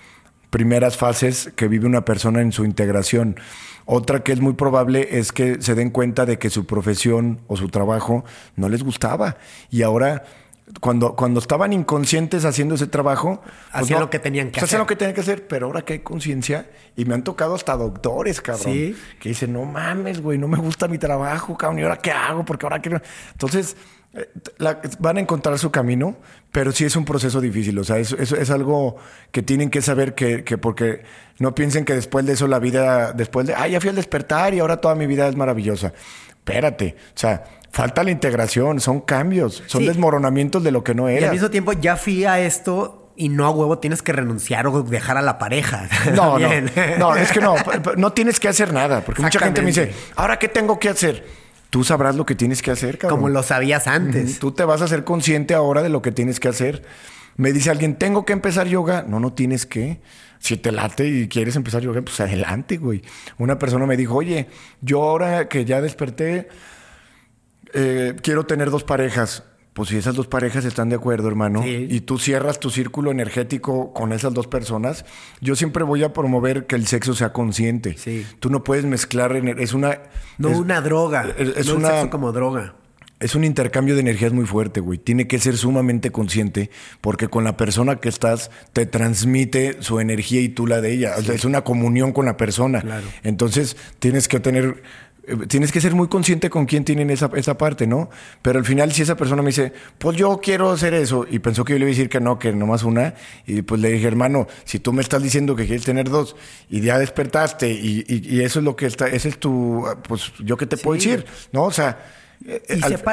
primeras fases que vive una persona en su integración. Otra que es muy probable es que se den cuenta de que su profesión o su trabajo no les gustaba y ahora cuando, cuando estaban inconscientes haciendo ese trabajo, pues hacían lo que tenían que hacer. Hacían lo que tenían que hacer, pero ahora que hay conciencia, y me han tocado hasta doctores, cabrón, que dicen, no mames, güey, no me gusta mi trabajo, cabrón, ¿y ahora qué hago? Porque ahora quiero. Entonces, eh, van a encontrar su camino, pero sí es un proceso difícil. O sea, es, es, algo que tienen que saber que, que, porque no piensen que después de eso la vida, después de, ah, ya fui al despertar y ahora toda mi vida es maravillosa. Espérate, o sea, Falta la integración, son cambios, son desmoronamientos de lo que no era. Y al mismo tiempo ya fui a esto y no a huevo tienes que renunciar o dejar a la pareja. No, no, no, es que no, no tienes que hacer nada, porque mucha gente me dice, ¿ahora qué tengo que hacer? Tú sabrás lo que tienes que hacer, cabrón. Como lo sabías antes. Tú te vas a ser consciente ahora de lo que tienes que hacer. Me dice alguien, ¿tengo que empezar yoga? No, no tienes que. Si te late y quieres empezar yoga, pues adelante, güey. Una persona me dijo, oye, yo ahora que ya desperté, eh, quiero tener dos parejas. Pues si esas dos parejas están de acuerdo, hermano, y tú cierras tu círculo energético con esas dos personas, yo siempre voy a promover que el sexo sea consciente. Sí. Tú no puedes mezclar, es una... No una droga. Es, una... sexo como droga. Es un intercambio de energías muy fuerte, güey. Tiene que ser sumamente consciente porque con la persona que estás te transmite su energía y tú la de ella. O sea, es una comunión con la persona. Claro. Entonces tienes que tener tienes que ser muy consciente con quién tienen esa, esa parte, ¿no? Pero al final, si esa persona me dice, pues yo quiero hacer eso, y pensó que yo le iba a decir que no, que nomás una, y pues le dije, hermano, si tú me estás diciendo que quieres tener dos, y ya despertaste, y, y, eso es lo que está, ese es tu, pues yo qué te puedo decir, ¿no? O sea. Eh,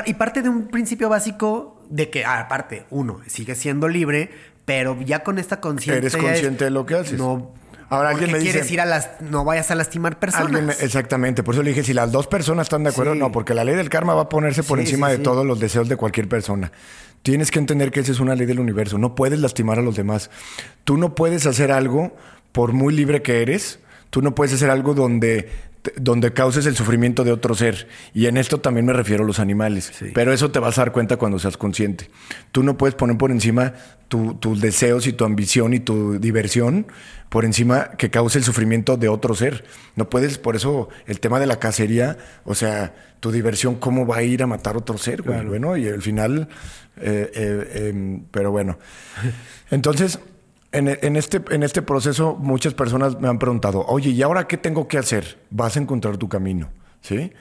y, parte de un principio básico de que, ah, aparte, uno, sigue siendo libre, pero ya con esta conciencia. Eres consciente de lo que haces. No Ahora alguien me dice. quieres ir a las. No vayas a lastimar personas. exactamente. Por eso le dije, si las dos personas están de acuerdo, no, porque la ley del karma va a ponerse por encima de todos los deseos de cualquier persona. Tienes que entender que esa es una ley del universo. No puedes lastimar a los demás. Tú no puedes hacer algo, por muy libre que eres, tú no puedes hacer algo donde donde causes el sufrimiento de otro ser. Y en esto también me refiero a los animales. Pero eso te vas a dar cuenta cuando seas consciente. Tú no puedes poner por encima tus deseos y tu ambición y tu diversión por encima que cause el sufrimiento de otro ser. No puedes, por eso el tema de la cacería, o sea, tu diversión, ¿cómo va a ir a matar otro ser? Bueno, y al final, eh, eh, em, pero bueno. Entonces, en, este, en este proceso muchas personas me han preguntado, oye, ¿y ahora qué tengo que hacer? Vas a encontrar tu camino, ¿sí?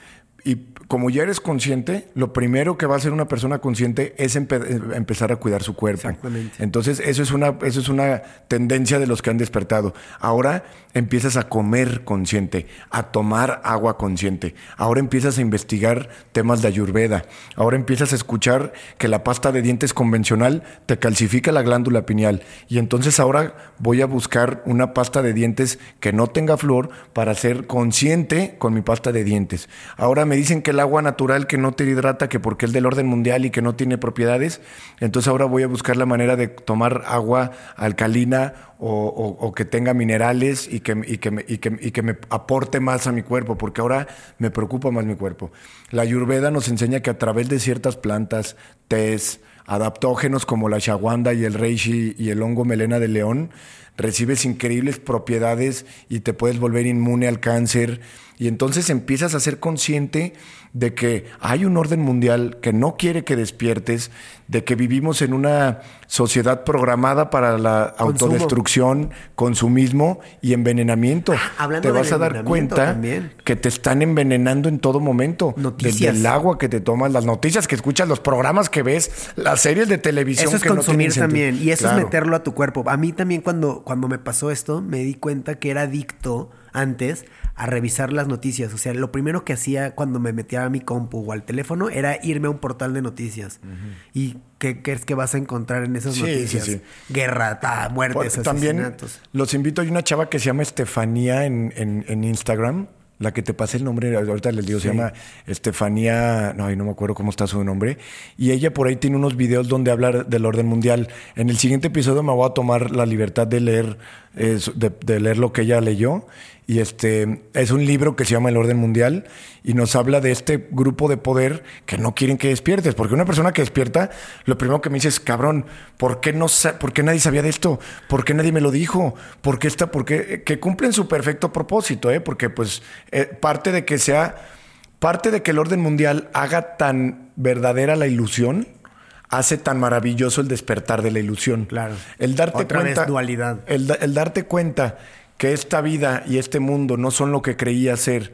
Y como ya eres consciente, lo primero que va a hacer una persona consciente es empezar a cuidar su cuerpo. Exactamente. Entonces, eso es, una, eso es una tendencia de los que han despertado. Ahora empiezas a comer consciente, a tomar agua consciente. Ahora empiezas a investigar temas de ayurveda. Ahora empiezas a escuchar que la pasta de dientes convencional te calcifica la glándula pineal. Y entonces ahora voy a buscar una pasta de dientes que no tenga flor para ser consciente con mi pasta de dientes. Ahora me dicen que agua natural que no te hidrata, que porque es del orden mundial y que no tiene propiedades, entonces ahora voy a buscar la manera de tomar agua alcalina o, que tenga minerales y que, y, que me, y, que, me aporte más a mi cuerpo, porque ahora me preocupa más mi cuerpo. La ayurveda nos enseña que a través de ciertas plantas, tés, adaptógenos como la shawanda y el reishi y el hongo melena de león, recibes increíbles propiedades y te puedes volver inmune al cáncer. Y entonces empiezas a ser consciente de que hay un orden mundial que no quiere que despiertes, de que vivimos en una sociedad programada para la autodestrucción, consumismo y envenenamiento. Ah, te vas a dar cuenta que te están envenenando en todo momento. Noticias. Desde el agua que te tomas, las noticias que escuchas, los programas que ves, las series de televisión eso es que consumir no también y eso Claro. es meterlo a tu cuerpo. A mí también cuando cuando me pasó esto me di cuenta que era adicto antes a revisar las noticias. O sea, lo primero que hacía cuando me metía a mi compu o al teléfono era irme a un portal de noticias. ¿Y qué crees que vas a encontrar en esas Sí, noticias? sí, sí. Guerra, ta, muertes, también los invito. Hay una chava que se llama Estefanía en, en- en Instagram. La que te pasé el nombre, ahorita les digo, se llama Estefanía, no, no me acuerdo cómo está su nombre. Y ella por ahí tiene unos videos donde habla del orden mundial. En el siguiente episodio me voy a tomar la libertad de leer, su- de, leer lo que ella leyó. Y este es un libro que se llama El Orden Mundial y nos habla de este grupo de poder que no quieren que despiertes. Porque una persona que despierta, lo primero que me dice es, cabrón, ¿por qué, no ¿por qué nadie sabía de esto? ¿Por qué nadie me lo dijo? ¿Por qué está? ¿Por qué? Que cumplen su perfecto propósito, ¿eh? Porque pues eh, parte de que sea, parte de que el orden mundial haga tan verdadera la ilusión, hace tan maravilloso el despertar de la ilusión. Claro. El darte Otra vez cuenta. dualidad. El, da- el darte cuenta que esta vida y este mundo no son lo que creía ser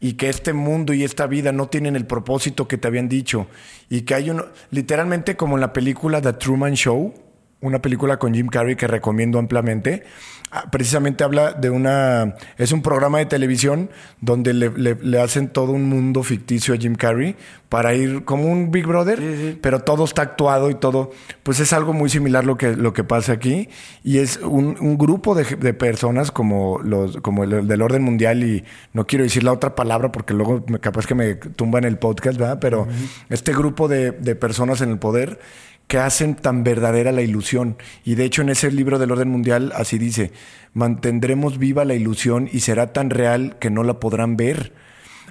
y que este mundo y esta vida no tienen el propósito que te habían dicho y que hay uno, literalmente como en la película The Truman Show, una película con Jim Carrey que recomiendo ampliamente, ah, precisamente habla de una, es un programa de televisión donde le, le- le hacen todo un mundo ficticio a Jim Carrey para ir como un Big Brother, pero todo está actuado y todo, pues es algo muy similar lo que, lo que pasa aquí. Y es un, un grupo de, de personas como los como el del orden mundial y no quiero decir la otra palabra porque luego me- capaz que me tumban el podcast, ¿verdad? Pero este grupo de, de personas en el poder que hacen tan verdadera la ilusión. Y de hecho en ese libro del orden mundial así dice, mantendremos viva la ilusión y será tan real que no la podrán ver.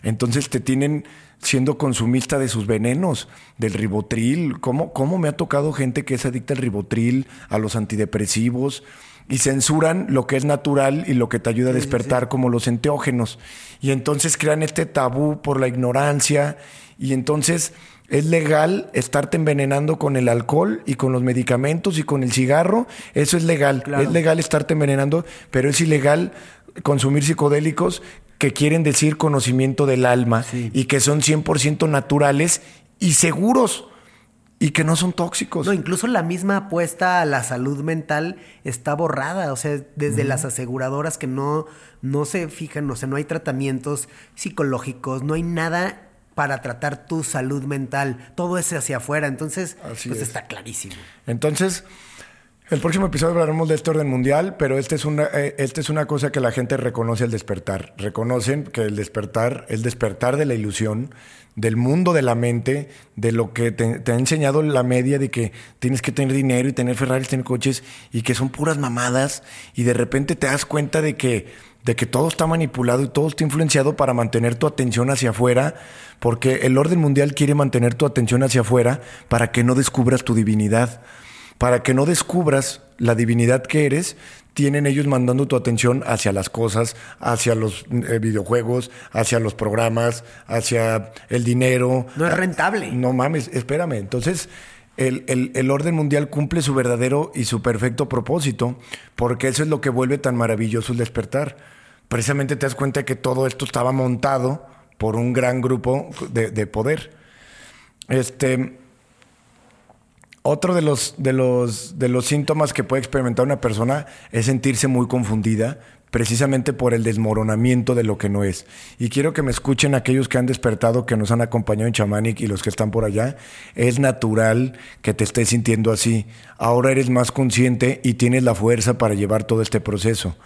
Entonces te tienen siendo consumista de sus venenos, del ribotril. ¿Cómo, ¿Cómo me ha tocado gente que es adicta al ribotril, a los antidepresivos? Y censuran lo que es natural y lo que te ayuda a despertar, como los enteógenos. Y entonces crean este tabú por la ignorancia. Y entonces es legal estarte envenenando con el alcohol y con los medicamentos y con el cigarro. Eso es legal. Claro. Es legal estarte envenenando, pero es ilegal consumir psicodélicos que quieren decir conocimiento del alma Sí. y que son 100% naturales y seguros y que no son tóxicos. No, incluso la misma apuesta a la salud mental está borrada. O sea, desde las aseguradoras que no, no se fijan, o sea, no hay tratamientos psicológicos, no hay nada para tratar tu salud mental. Todo es hacia afuera. Entonces, Así pues es. está clarísimo. Entonces, el próximo episodio hablaremos de este orden mundial, pero esta es una, eh, esta es una cosa que la gente reconoce al despertar. Reconocen que el despertar, el despertar de la ilusión, del mundo de la mente, de lo que te, ha enseñado la media de que tienes que tener dinero y tener Ferraris, tener coches y que son puras mamadas y de repente te das cuenta de que de que todo está manipulado y todo está influenciado para mantener tu atención hacia afuera, porque el orden mundial quiere mantener tu atención hacia afuera para que no descubras tu divinidad para que no descubras la divinidad que eres, tienen ellos mandando tu atención hacia las cosas, hacia los eh, videojuegos, hacia los programas, hacia el dinero. No es rentable. No mames, espérame. Entonces, el, el- el orden mundial cumple su verdadero y su perfecto propósito, porque eso es lo que vuelve tan maravilloso el despertar. Precisamente te das cuenta de que todo esto estaba montado por un gran grupo de, de poder. Este. Otro de los, de, los, de los síntomas que puede experimentar una persona es sentirse muy confundida, precisamente por el desmoronamiento de lo que no es. Y quiero que me escuchen aquellos que han despertado, que nos han acompañado en Chamanic y los que están por allá. Es natural que te estés sintiendo así. Ahora eres más consciente y tienes la fuerza para llevar todo este proceso.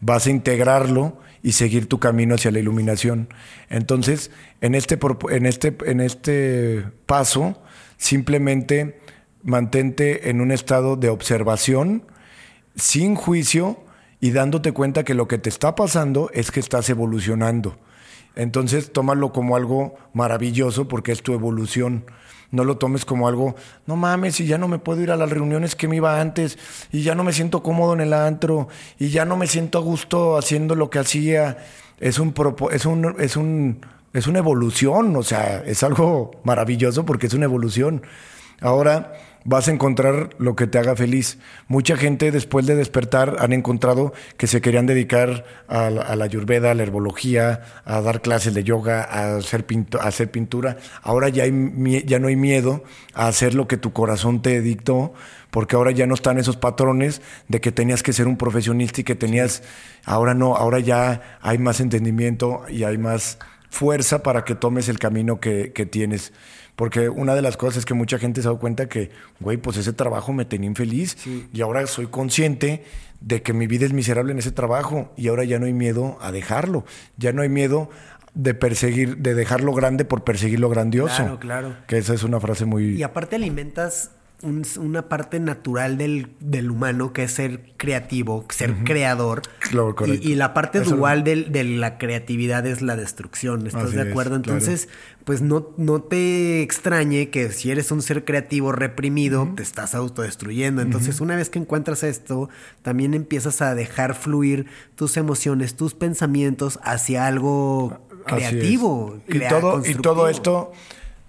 Vas a integrarlo y seguir tu camino hacia la iluminación. Entonces, en este, en este, en este paso, simplemente mantente en un estado de observación, sin juicio y dándote cuenta que lo que te está pasando es que estás evolucionando Entonces, tómalo como algo maravilloso porque es tu evolución. No lo tomes como algo, no mames, y ya no me puedo ir a las reuniones que me iba antes, y ya no me siento cómodo en el antro, y ya no me siento a gusto haciendo lo que hacía. Es un, es un, es un, es una evolución, o sea, es algo maravilloso porque es una evolución. Ahora, vas a encontrar lo que te haga feliz. Mucha gente después de despertar han encontrado que se querían dedicar a la, a ayurveda, a la herbología, a dar clases de yoga, a hacer, hacer pintura. Ahora ya, hay, ya no hay miedo a hacer lo que tu corazón te dictó, porque ahora ya no están esos patrones de que tenías que ser un profesionista y que tenías, ahora no, ahora ya hay más entendimiento y hay más fuerza para que tomes el camino que tienes. Porque una de las cosas es que mucha gente se ha dado cuenta que, güey, pues ese trabajo me tenía infeliz y ahora soy consciente de que mi vida es miserable en ese trabajo y ahora ya no hay miedo a dejarlo. Ya no hay miedo de perseguir, de dejarlo grande por perseguir lo grandioso. Claro, claro. Que esa es una frase muy... Y aparte alimentas una parte natural del, del, humano que es ser creativo, ser creador. y, y, la parte dual de la creatividad es la destrucción. ¿Estás de acuerdo? Entonces, pues no, no te extrañe que si eres un ser creativo reprimido, te estás autodestruyendo. Entonces, una vez que encuentras esto, también empiezas a dejar fluir tus emociones, tus pensamientos hacia algo creativo. Y, todo, y todo esto,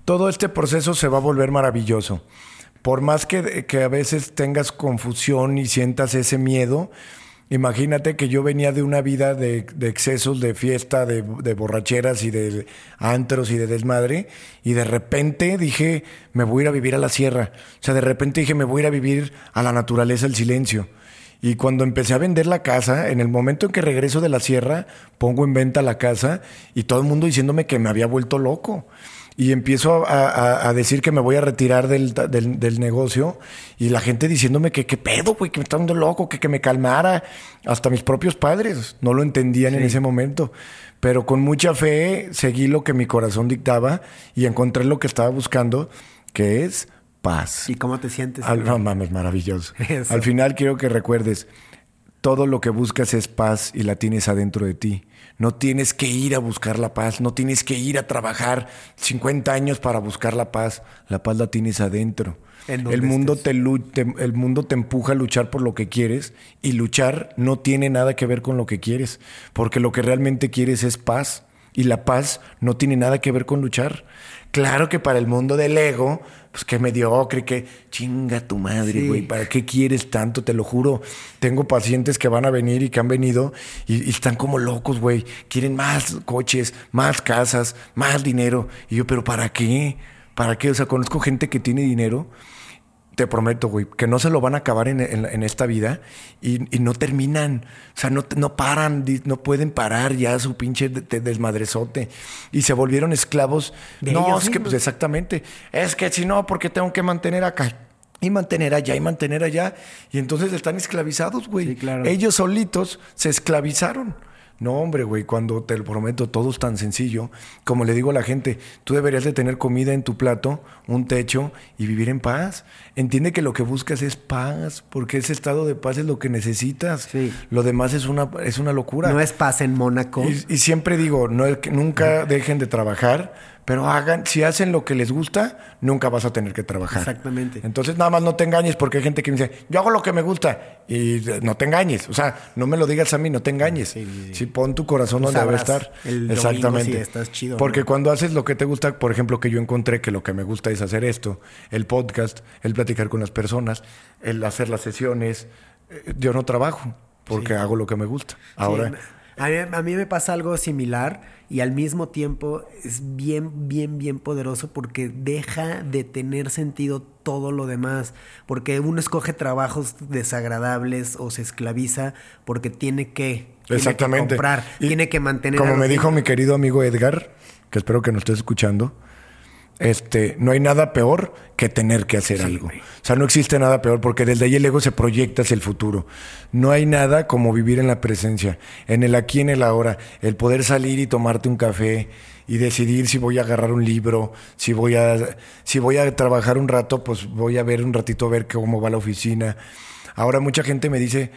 todo este proceso se va a volver maravilloso por más que, que, a veces tengas confusión y sientas ese miedo, imagínate que yo venía de una vida de, excesos, de fiesta, de, borracheras y de antros y de desmadre, y de repente dije, me voy a ir a vivir a la sierra. O sea, de repente dije, me voy a ir a vivir a la naturaleza, al silencio. Y cuando empecé a vender la casa, en el momento en que regreso de la sierra, pongo en venta la casa y todo el mundo diciéndome que me había vuelto loco y empiezo a, decir que me voy a retirar del, negocio y la gente diciéndome que qué pedo, güey, que me está dando loco, que, que me calmara. Hasta mis propios padres no lo entendían en ese momento. Pero con mucha fe seguí lo que mi corazón dictaba y encontré lo que estaba buscando, que es paz. ¿Y cómo te sientes? Al, no mames, maravilloso. Al final quiero que recuerdes, todo lo que buscas es paz y la tienes adentro de ti. No tienes que ir a buscar la paz, no tienes que ir a trabajar 50 años para buscar la paz. La paz la tienes adentro. El mundo te, el mundo te empuja a luchar por lo que quieres y luchar no tiene nada que ver con lo que quieres, porque lo que realmente quieres es paz y la paz no tiene nada que ver con luchar. Claro que para el mundo del ego, pues que mediocre, que chinga tu madre, güey, ¿para qué quieres tanto? Te lo juro. Tengo pacientes que van a venir y que han venido y, están como locos, güey. Quieren más coches, más casas, más dinero. Y yo, ¿pero para qué? ¿Para qué? O sea, conozco gente que tiene dinero te prometo, güey, que no se lo van a acabar en, esta vida y, no terminan. O sea, no, no paran, no pueden parar ya su pinche desmadrezote. Y se volvieron esclavos. no, es que, pues exactamente. Es que si no, porque tengo que mantener acá y mantener allá y mantener allá. Y entonces están esclavizados, güey. claro. Ellos solitos se esclavizaron. No, hombre, güey, cuando te lo prometo, todo es tan sencillo. Como le digo a la gente, tú deberías de tener comida en tu plato, un techo y vivir en paz. Entiende que lo que buscas es paz, porque ese estado de paz es lo que necesitas. Sí. Lo demás es una, es una locura. No es paz en Mónaco. Y, siempre digo, no, nunca dejen de trabajar, pero hagan, si hacen lo que les gusta, nunca vas a tener que trabajar. Exactamente. Entonces nada más no te engañes porque hay gente que me dice, yo hago lo que me gusta y no te engañes. O sea, no me lo digas a mí, no te engañes. Si pon tu corazón donde debe estar. Exactamente. estás chido, porque cuando haces lo que te gusta, por ejemplo, que yo encontré que lo que me gusta es hacer esto, el podcast, el platicar con las personas, el hacer las sesiones. Eh, yo no trabajo porque hago lo que me gusta. Ahora a mí, me pasa algo similar y al mismo tiempo es bien, bien, bien poderoso porque deja de tener sentido todo lo demás. Porque uno escoge trabajos desagradables o se esclaviza porque tiene que, Exactamente. comprar, tiene que mantener. Como me dijo mi querido amigo Edgar, que espero que nos estés escuchando, este, no hay nada peor que tener que hacer algo. O sea, no existe nada peor porque desde ahí el ego se proyecta hacia el futuro. No hay nada como vivir en la presencia, en el aquí, en el ahora, el poder salir y tomarte un café y decidir si voy a agarrar un libro, si voy a, si voy a trabajar un rato, pues voy a ver un ratito a ver cómo va la oficina. Ahora mucha gente me dice,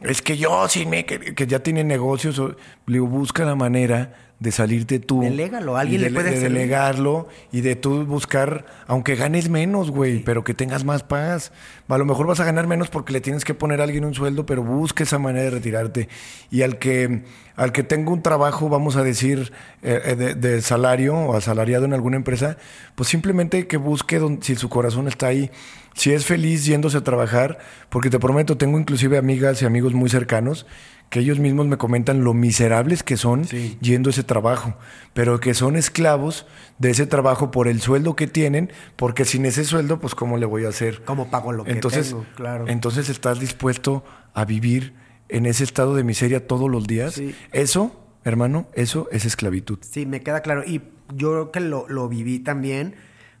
es que yo, sí me, que, ya tiene negocios, le busca la manera de salirte tú. Delégalo, alguien y le de, puede de delegarlo y de tú buscar, aunque ganes menos, güey, pero que tengas más paz. A lo mejor vas a ganar menos porque le tienes que poner a alguien un sueldo, pero busca esa manera de retirarte. Y al que, al que tenga un trabajo, vamos a decir, eh, eh, de, de salario o asalariado en alguna empresa, pues simplemente que busque donde, si su corazón está ahí. Si es feliz yéndose a trabajar, porque te prometo, tengo inclusive amigas y amigos muy cercanos que ellos mismos me comentan lo miserables que son Sí. yendo a ese trabajo, pero que son esclavos de ese trabajo por el sueldo que tienen, porque sin ese sueldo, pues cómo le voy a hacer. ¿Cómo pago lo que entonces, tengo? Claro. entonces estás dispuesto a vivir en ese estado de miseria todos los días. Sí. Eso, hermano, eso es esclavitud. Sí, me queda claro. Y yo creo que lo, lo viví también.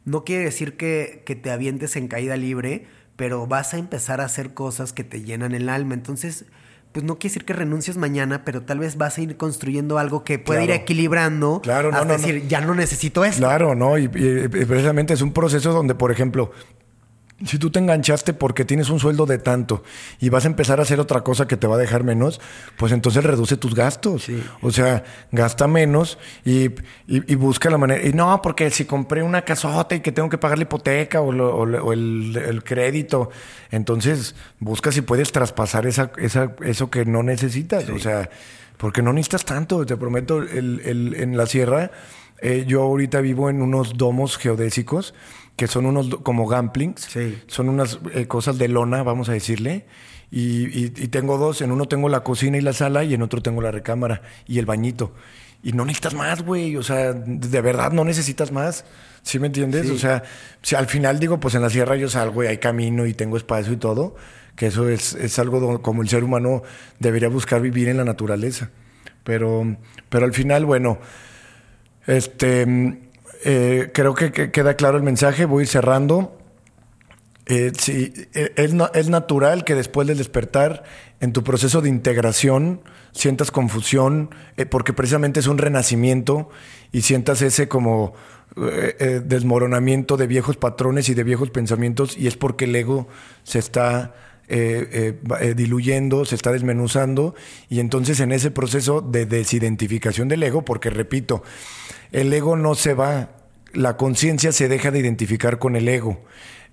No quiere decir que, que te avientes en caída libre, pero vas a empezar a hacer cosas que te llenan el alma. Entonces, pues no quiere decir que renuncies mañana, pero tal vez vas a ir construyendo algo que pueda ir equilibrando. Claro, no, hasta no, no. decir, ya no necesito esto. Claro, ¿no? Y precisamente es un proceso donde, por ejemplo, si tú te enganchaste porque tienes un sueldo de tanto y vas a empezar a hacer otra cosa que te va a dejar menos, pues entonces reduce tus gastos. Sí. O sea, gasta menos y, y- y busca la manera. Y no, porque si compré una casota y que tengo que pagar la hipoteca o, lo- o o el, el crédito, entonces busca si puedes traspasar esa, esa, eso que no necesitas. O sea, porque no necesitas tanto. Te prometo, el- el- en la sierra, eh, yo ahorita vivo en unos domos geodésicos que son unos como gamplings. Sí. Son unas eh, cosas de lona, vamos a decirle. Y, y- y tengo dos. En uno tengo la cocina y la sala y en otro tengo la recámara y el bañito. Y no necesitas más, güey. O sea, de verdad no necesitas más. ¿Sí me entiendes? Sí. O sea, si al final digo, pues en la sierra yo salgo y hay camino y tengo espacio y todo. Que eso es, es algo como el ser humano debería buscar vivir en la naturaleza. Pero, pero al final, bueno, este, eh, creo que, que queda claro el mensaje. Voy a ir cerrando. Eh, eh, es, na- es natural que después del despertar, en tu proceso de integración, sientas confusión, eh, porque precisamente es un renacimiento y sientas ese como eh, desmoronamiento de viejos patrones y de viejos pensamientos, y es porque el ego se está eh, eh, eh, diluyendo, se está desmenuzando, y entonces en ese proceso de desidentificación del ego, porque repito, el ego no se va, la conciencia se deja de identificar con el ego.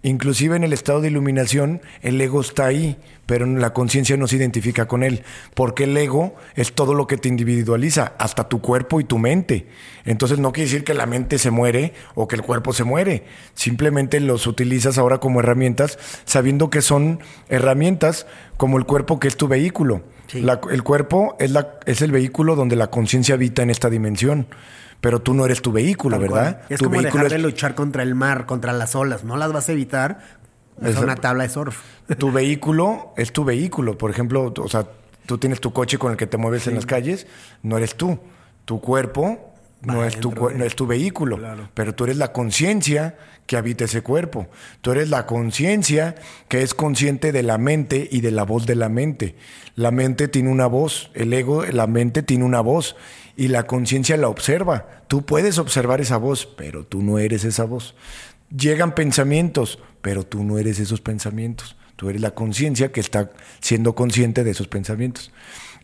Inclusive en el estado de iluminación, el ego está ahí, pero la conciencia no se identifica con él, porque el ego es todo lo que te individualiza, hasta tu cuerpo y tu mente. Entonces no quiere decir que la mente se muere o que el cuerpo se muere, simplemente los utilizas ahora como herramientas, sabiendo que son herramientas como el cuerpo que es tu vehículo. Sí. La- el cuerpo es, la, es el vehículo donde la conciencia habita en esta dimensión, pero tú no eres tu vehículo, Tal ¿verdad? cual. Es tu como vehículo dejar de es- luchar contra el mar, contra las olas. No las vas a evitar. Es una tabla de surf. tu vehículo es tu vehículo. Por ejemplo, o sea, tú tienes tu coche con el que te mueves en las calles, no eres tú. Tu cuerpo no es tu, de- no es tu vehículo, Claro. pero tú eres la conciencia que habita ese cuerpo. Tú eres la conciencia que es consciente de la mente y de la voz de la mente. La mente tiene una voz, el ego, la mente tiene una voz y la conciencia la observa. Tú puedes observar esa voz, pero tú no eres esa voz. Llegan pensamientos, pero tú no eres esos pensamientos. Tú eres la conciencia que está siendo consciente de esos pensamientos.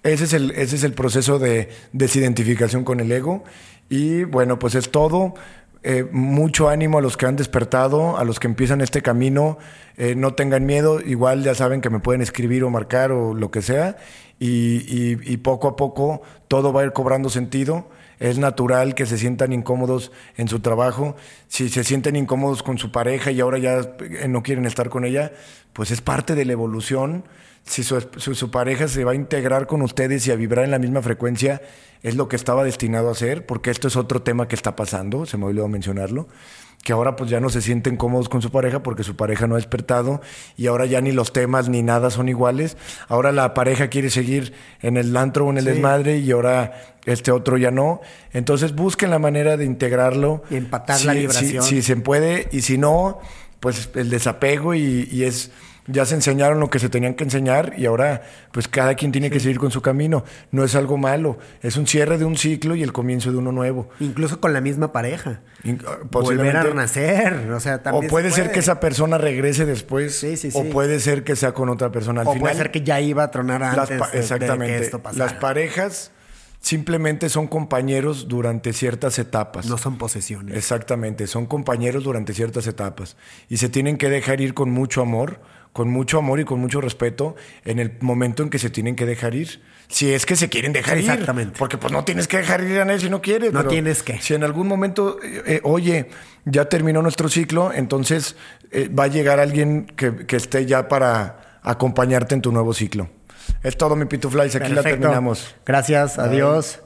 Ese es el, ese es el proceso de desidentificación con el ego. Y bueno, pues es todo. Eh, mucho ánimo a los que han despertado, a los que empiezan este camino. Eh, no tengan miedo. Igual ya saben que me pueden escribir o marcar o lo que sea. Y, y- poco a poco todo va a ir cobrando sentido. Es natural que se sientan incómodos en su trabajo. Si se sienten incómodos con su pareja y ahora ya no quieren estar con ella, pues es parte de la evolución. Si su, su- su pareja se va a integrar con ustedes y a vibrar en la misma frecuencia, es lo que estaba destinado a hacer, porque esto es otro tema que está pasando, se me olvidó mencionarlo, que ahora pues ya no se sienten cómodos con su pareja porque su pareja no ha despertado y ahora ya ni los temas ni nada son iguales. Ahora la pareja quiere seguir en el antro o en el Sí. desmadre y ahora este otro ya no. Entonces busquen la manera de integrarlo. Y empatar la Si- vibración. Si, si se puede y si no, pues el desapego y, y es ya se enseñaron lo que se tenían que enseñar y ahora pues cada quien tiene que seguir con su camino. No es algo malo, es un cierre de un ciclo y el comienzo de uno nuevo. Incluso con la misma pareja. In- Volver a renacer. O sea, O se puede ser que esa persona regrese después. Sí, sí, O sí. puede ser que sea con otra persona. Al O final, puede ser que ya iba a tronar antes pa- de- de, exactamente. que esto pasara. las parejas simplemente son compañeros durante ciertas etapas. No son posesiones. Exactamente, son compañeros durante ciertas etapas y se tienen que dejar ir con mucho amor, con mucho amor y con mucho respeto en el momento en que se tienen que dejar ir. Si es que se quieren dejar ir. Exactamente. Porque pues no tienes que dejar ir a nadie si no quieres. No pero tienes que. Si en algún momento, eh, eh, oye, ya terminó nuestro ciclo, entonces eh, va a llegar alguien que, que esté ya para acompañarte en tu nuevo ciclo. Es todo, mi Pituflies. Aquí la terminamos. Gracias, adiós.